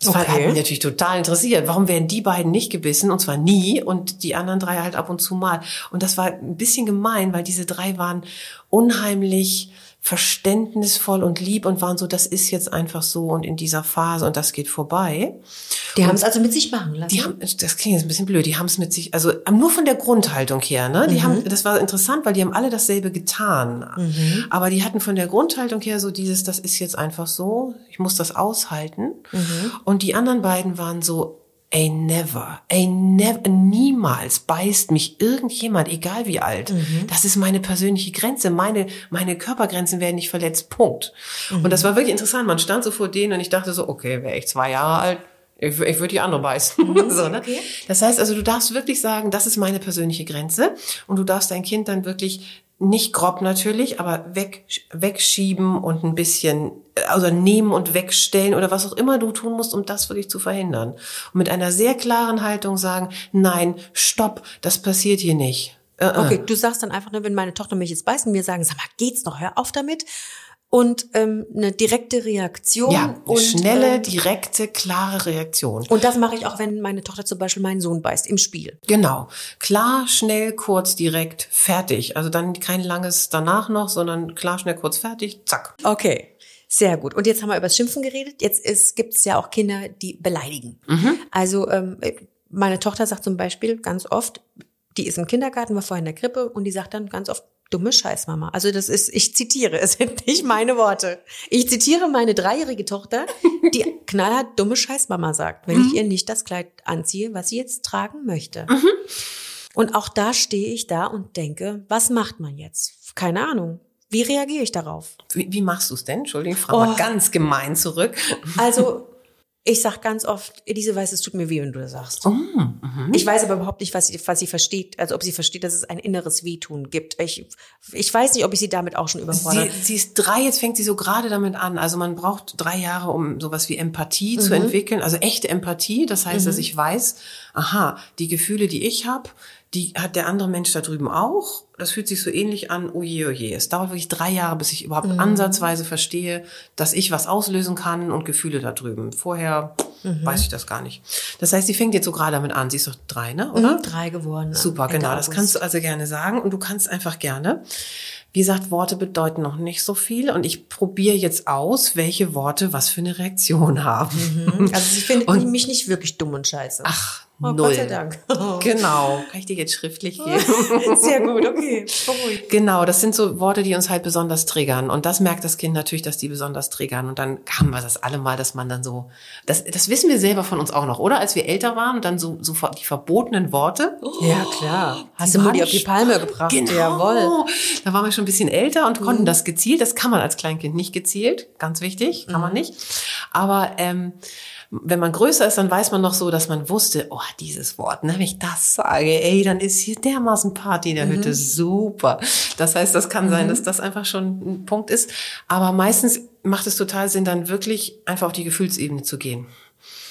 Das okay. hat mich natürlich total interessiert. Warum werden die beiden nicht gebissen? Und zwar nie und die anderen drei halt ab und zu mal. Und das war ein bisschen gemein, weil diese drei waren unheimlich verständnisvoll und lieb und waren so, das ist jetzt einfach so und in dieser Phase und das geht vorbei. Die haben es also mit sich machen lassen. Die haben, das klingt jetzt ein bisschen blöd, die haben es mit sich, also nur von der Grundhaltung her, ne? Die mhm. haben, das war interessant, weil die haben alle dasselbe getan. Mhm. Aber die hatten von der Grundhaltung her so dieses, das ist jetzt einfach so, ich muss das aushalten. Mhm. Und die anderen beiden waren so, ey, never, ey, never, niemals beißt mich irgendjemand, egal wie alt. Mhm. Das ist meine persönliche Grenze. Meine, meine Körpergrenzen werden nicht verletzt. Punkt. Mhm. Und das war wirklich interessant. Man stand so vor denen und ich dachte so, okay, wäre ich zwei Jahre alt, ich, ich würde die andere beißen. Mhm. so, ne? okay. Das heißt also, du darfst wirklich sagen, das ist meine persönliche Grenze und du darfst dein Kind dann wirklich nicht grob natürlich, aber weg, wegschieben und ein bisschen, also nehmen und wegstellen oder was auch immer du tun musst, um das wirklich zu verhindern. Und mit einer sehr klaren Haltung sagen, nein, stopp, das passiert hier nicht. Uh -uh. Okay, du sagst dann einfach nur, wenn meine Tochter mich jetzt beißt und mir sagen, sag mal, geht's noch, hör auf damit und ähm, eine direkte Reaktion. Ja, eine und, schnelle, äh, direkte, klare Reaktion. Und das mache ich auch, wenn meine Tochter zum Beispiel meinen Sohn beißt im Spiel. Genau. Klar, schnell, kurz, direkt, fertig. Also dann kein langes danach noch, sondern klar, schnell, kurz, fertig, zack. Okay. Sehr gut. Und jetzt haben wir über das Schimpfen geredet. Jetzt gibt es ja auch Kinder, die beleidigen. Mhm. Also ähm, meine Tochter sagt zum Beispiel ganz oft, die ist im Kindergarten, war vorher in der Krippe und die sagt dann ganz oft, dumme Scheißmama. Also das ist, ich zitiere, es sind nicht meine Worte. Ich zitiere meine dreijährige Tochter, die knallhart dumme Scheißmama sagt, wenn mhm. ich ihr nicht das Kleid anziehe, was sie jetzt tragen möchte. Mhm. Und auch da stehe ich da und denke, was macht man jetzt? Keine Ahnung. Wie reagiere ich darauf? Wie, wie machst du es denn? Entschuldigung, ich frage oh. mal ganz gemein zurück. Also ich sag ganz oft, Elise weiß, es tut mir weh, wenn du das sagst. Oh, mhm. Ich weiß aber überhaupt nicht, was sie, was sie versteht, also ob sie versteht, dass es ein inneres Wehtun gibt. Ich, ich weiß nicht, ob ich sie damit auch schon überfordere. Sie, sie ist drei, jetzt fängt sie so gerade damit an. Also man braucht drei Jahre, um sowas wie Empathie mhm. zu entwickeln, also echte Empathie. Das heißt, mhm. dass ich weiß, aha, die Gefühle, die ich habe, die hat der andere Mensch da drüben auch. Das fühlt sich so ähnlich an, oh je, oh je. Es dauert wirklich drei Jahre, bis ich überhaupt mhm. ansatzweise verstehe, dass ich was auslösen kann und Gefühle da drüben. Vorher mhm. weiß ich das gar nicht. Das heißt, sie fängt jetzt so gerade damit an. Sie ist doch drei, ne? Oder? Mhm, drei geworden. Super, genau. Das kannst du also gerne sagen und du kannst einfach gerne. Wie gesagt, Worte bedeuten noch nicht so viel und ich probiere jetzt aus, welche Worte was für eine Reaktion haben. Mhm. Also sie findet und, mich nicht wirklich dumm und scheiße. Ach, Oh, Null. Gott sei Dank. Genau. Kann ich dir jetzt schriftlich geben? Sehr gut, okay. Beruhigt. Genau, das sind so Worte, die uns halt besonders triggern. Und das merkt das Kind natürlich, dass die besonders triggern. Und dann haben wir das alle mal, dass man dann so, das, das wissen wir selber von uns auch noch, oder? Als wir älter waren und dann so, so die verbotenen Worte. Oh, ja, klar. Hast du Mutti auf die Palme gebracht? Genau. Jawohl. Da waren wir schon ein bisschen älter und konnten mhm. das gezielt. Das kann man als Kleinkind nicht gezielt. Ganz wichtig, kann mhm. man nicht. Aber, ähm, wenn man größer ist, dann weiß man noch so, dass man wusste, oh, dieses Wort, ne, wenn ich das sage, ey, dann ist hier dermaßen Party in der mhm. Hütte, super. Das heißt, das kann sein, mhm. dass das einfach schon ein Punkt ist. Aber meistens macht es total Sinn, dann wirklich einfach auf die Gefühlsebene zu gehen.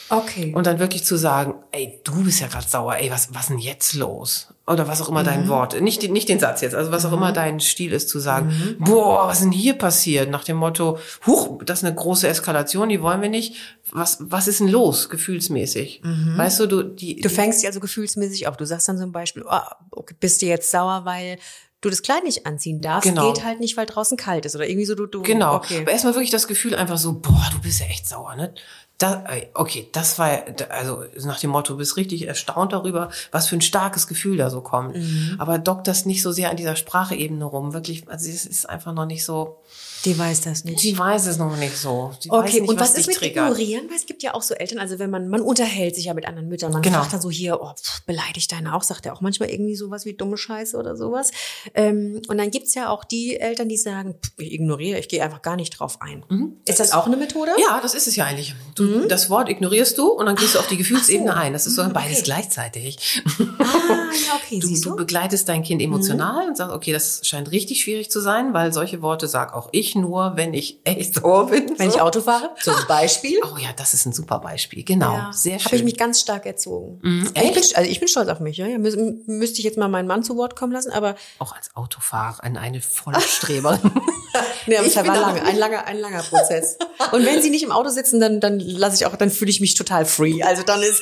Okay. Und dann wirklich zu sagen, ey, du bist ja gerade sauer, ey, was, was denn jetzt los? Oder was auch immer mhm. dein Wort, nicht, nicht den Satz jetzt, also was auch mhm. immer dein Stil ist, zu sagen, mhm. boah, was denn hier passiert? Nach dem Motto, huch, das ist eine große Eskalation, die wollen wir nicht. Was, was ist denn los, gefühlsmäßig? Mhm. Weißt du, du, die. Du fängst dich also gefühlsmäßig auf. Du sagst dann zum Beispiel, oh, okay, bist du jetzt sauer, weil du das Kleid nicht anziehen darfst, genau. geht halt nicht, weil draußen kalt ist oder irgendwie so du, du Genau. Okay. Aber erstmal wirklich das Gefühl einfach so, boah, du bist ja echt sauer, ne? Da, okay, das war, also nach dem Motto, du bist richtig erstaunt darüber, was für ein starkes Gefühl da so kommt. Mhm. Aber dock das nicht so sehr an dieser Spracheebene rum. Wirklich, also es ist einfach noch nicht so, die weiß das nicht. Die weiß es noch nicht so. Die okay, nicht, und was, was ist mit triggert. Ignorieren? Weil es gibt ja auch so Eltern, also wenn man, man unterhält sich ja mit anderen Müttern, man genau. fragt dann so hier, oh, pff, beleidigt deine auch, sagt er auch manchmal irgendwie sowas wie dumme Scheiße oder sowas. Ähm, und dann gibt's ja auch die Eltern, die sagen, pff, ich ignoriere, ich gehe einfach gar nicht drauf ein. Mhm. Ist das auch eine Methode? Ja, das ist es ja eigentlich. Du, mhm. Das Wort ignorierst du und dann gehst du auf die Gefühlsebene so. ein. Das ist so mhm, beides okay. gleichzeitig. Ah, ja, okay. Du, du? du begleitest dein Kind emotional mhm. und sagst, okay, das scheint richtig schwierig zu sein, weil solche Worte sag auch ich nur, wenn ich echt sauer bin. Wenn so. ich Auto fahre, zum Beispiel. Oh ja, das ist ein super Beispiel. Genau, ja. sehr schön. Habe ich mich ganz stark erzogen. Mhm. Ich bin, also ich bin stolz auf mich. Ja. ja. müsste ich jetzt mal meinen Mann zu Wort kommen lassen, aber auch als Autofahrer eine, eine volle Streberin. nee, aber es war lange, ein langer, ein langer Prozess. Und wenn sie nicht im Auto sitzen, dann dann lasse ich auch, dann fühle ich mich total free. Also dann ist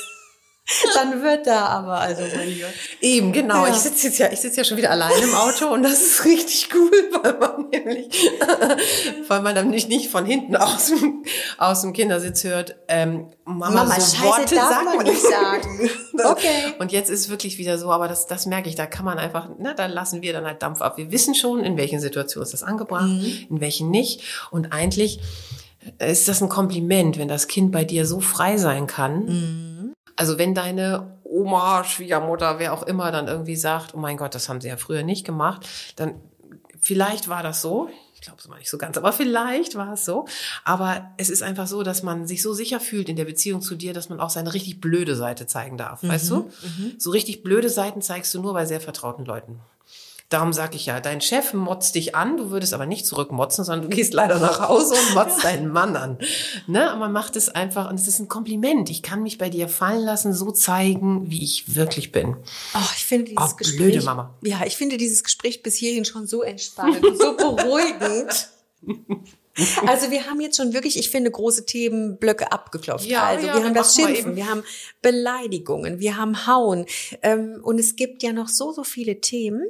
dann wird da aber, also mein Gott. Eben, genau. Ja. Ich sitze jetzt ja, ich sitze ja schon wieder allein im Auto und das ist richtig cool, weil man nämlich, weil man dann nicht, nicht von hinten aus dem, aus dem Kindersitz hört, ähm, Mama, Mama so Scheiße Worte darf man nicht sagen. okay. Und jetzt ist wirklich wieder so, aber das, das merke ich, da kann man einfach, na, da lassen wir dann halt Dampf ab. Wir wissen schon, in welchen Situationen ist das angebracht, mhm. in welchen nicht. Und eigentlich ist das ein Kompliment, wenn das Kind bei dir so frei sein kann. Mhm also wenn deine Oma, Schwiegermutter, wer auch immer dann irgendwie sagt, oh mein Gott, das haben sie ja früher nicht gemacht, dann vielleicht war das so. Ich glaube es mal nicht so ganz, aber vielleicht war es so. Aber es ist einfach so, dass man sich so sicher fühlt in der Beziehung zu dir, dass man auch seine richtig blöde Seite zeigen darf. Mhm, weißt du? Mhm. So richtig blöde Seiten zeigst du nur bei sehr vertrauten Leuten. Darum sage ich ja, dein Chef motzt dich an, du würdest aber nicht zurückmotzen, sondern du gehst leider nach Hause und motzt deinen Mann an. Ne? Aber man macht es einfach und es ist ein Kompliment. Ich kann mich bei dir fallen lassen, so zeigen, wie ich wirklich bin. Oh, ich finde dieses oh, Gespräch. Blöde Mama. Ja, ich finde dieses Gespräch bis hierhin schon so entspannend, so beruhigend. Also wir haben jetzt schon wirklich, ich finde, große Themenblöcke abgeklopft. Ja, also ja, wir haben das Schimpfen, wir haben Beleidigungen, wir haben Hauen. Ähm, und es gibt ja noch so, so viele Themen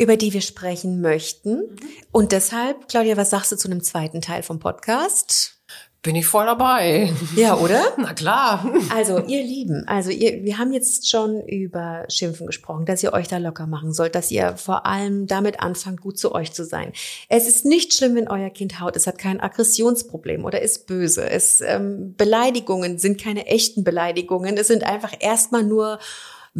über die wir sprechen möchten. Mhm. Und deshalb, Claudia, was sagst du zu einem zweiten Teil vom Podcast? Bin ich voll dabei. Ja, oder? Na klar. Also, ihr Lieben, also ihr, wir haben jetzt schon über Schimpfen gesprochen, dass ihr euch da locker machen sollt, dass ihr vor allem damit anfangt, gut zu euch zu sein. Es ist nicht schlimm, wenn euer Kind haut. Es hat kein Aggressionsproblem oder ist böse. Es ähm, Beleidigungen sind keine echten Beleidigungen. Es sind einfach erstmal nur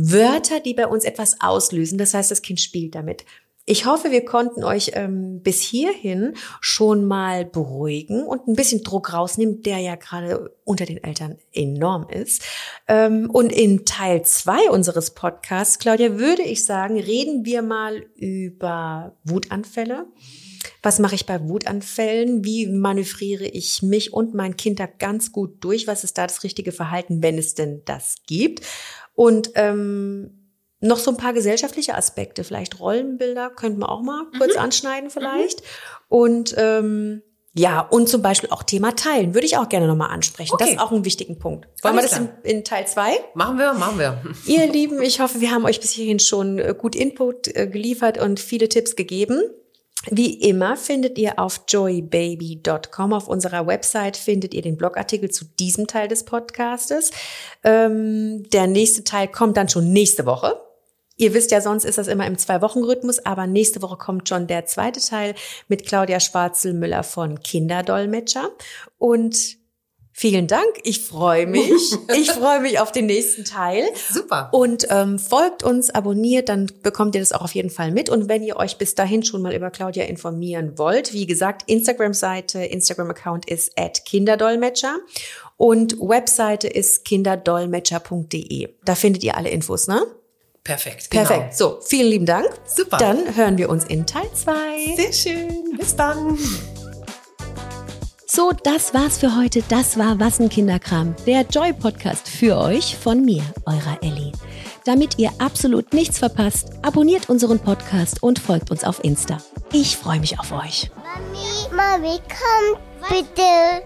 Wörter, die bei uns etwas auslösen. Das heißt, das Kind spielt damit. Ich hoffe, wir konnten euch ähm, bis hierhin schon mal beruhigen und ein bisschen Druck rausnehmen, der ja gerade unter den Eltern enorm ist. Ähm, und in Teil zwei unseres Podcasts, Claudia, würde ich sagen, reden wir mal über Wutanfälle. Was mache ich bei Wutanfällen? Wie manövriere ich mich und mein Kind da ganz gut durch? Was ist da das richtige Verhalten, wenn es denn das gibt? Und ähm, noch so ein paar gesellschaftliche Aspekte, vielleicht Rollenbilder, könnten wir auch mal kurz mhm. anschneiden vielleicht. Mhm. Und ähm, ja, und zum Beispiel auch Thema Teilen würde ich auch gerne nochmal ansprechen. Okay. Das ist auch ein wichtigen Punkt. Wollen Alles wir das in, in, Teil zwei? Machen wir, machen wir. Ihr Lieben, ich hoffe, wir haben euch bis hierhin schon äh, gut Input äh, geliefert und viele Tipps gegeben. Wie immer findet ihr auf joybaby.com auf unserer Website findet ihr den Blogartikel zu diesem Teil des Podcastes. Ähm, der nächste Teil kommt dann schon nächste Woche. Ihr wisst ja, sonst ist das immer im Zwei-Wochen-Rhythmus, aber nächste Woche kommt schon der zweite Teil mit Claudia Schwarzel-Müller von Kinderdolmetscher. Und Vielen Dank. Ich freue mich. Ich freue mich auf den nächsten Teil. Super. Und ähm, folgt uns, abonniert, dann bekommt ihr das auch auf jeden Fall mit. Und wenn ihr euch bis dahin schon mal über Claudia informieren wollt, wie gesagt, Instagram-Seite, Instagram-Account ist at Kinderdolmetscher. Und Webseite ist kinderdolmetscher.de. Da findet ihr alle Infos, ne? Perfekt. Genau. Perfekt. So, vielen lieben Dank. Super. Dann hören wir uns in Teil 2. Sehr schön. Bis dann. So, das war's für heute. Das war Was ein Kinderkram, der Joy Podcast für euch von mir, eurer Ellie. Damit ihr absolut nichts verpasst, abonniert unseren Podcast und folgt uns auf Insta. Ich freue mich auf euch. Mami, Mami, komm bitte.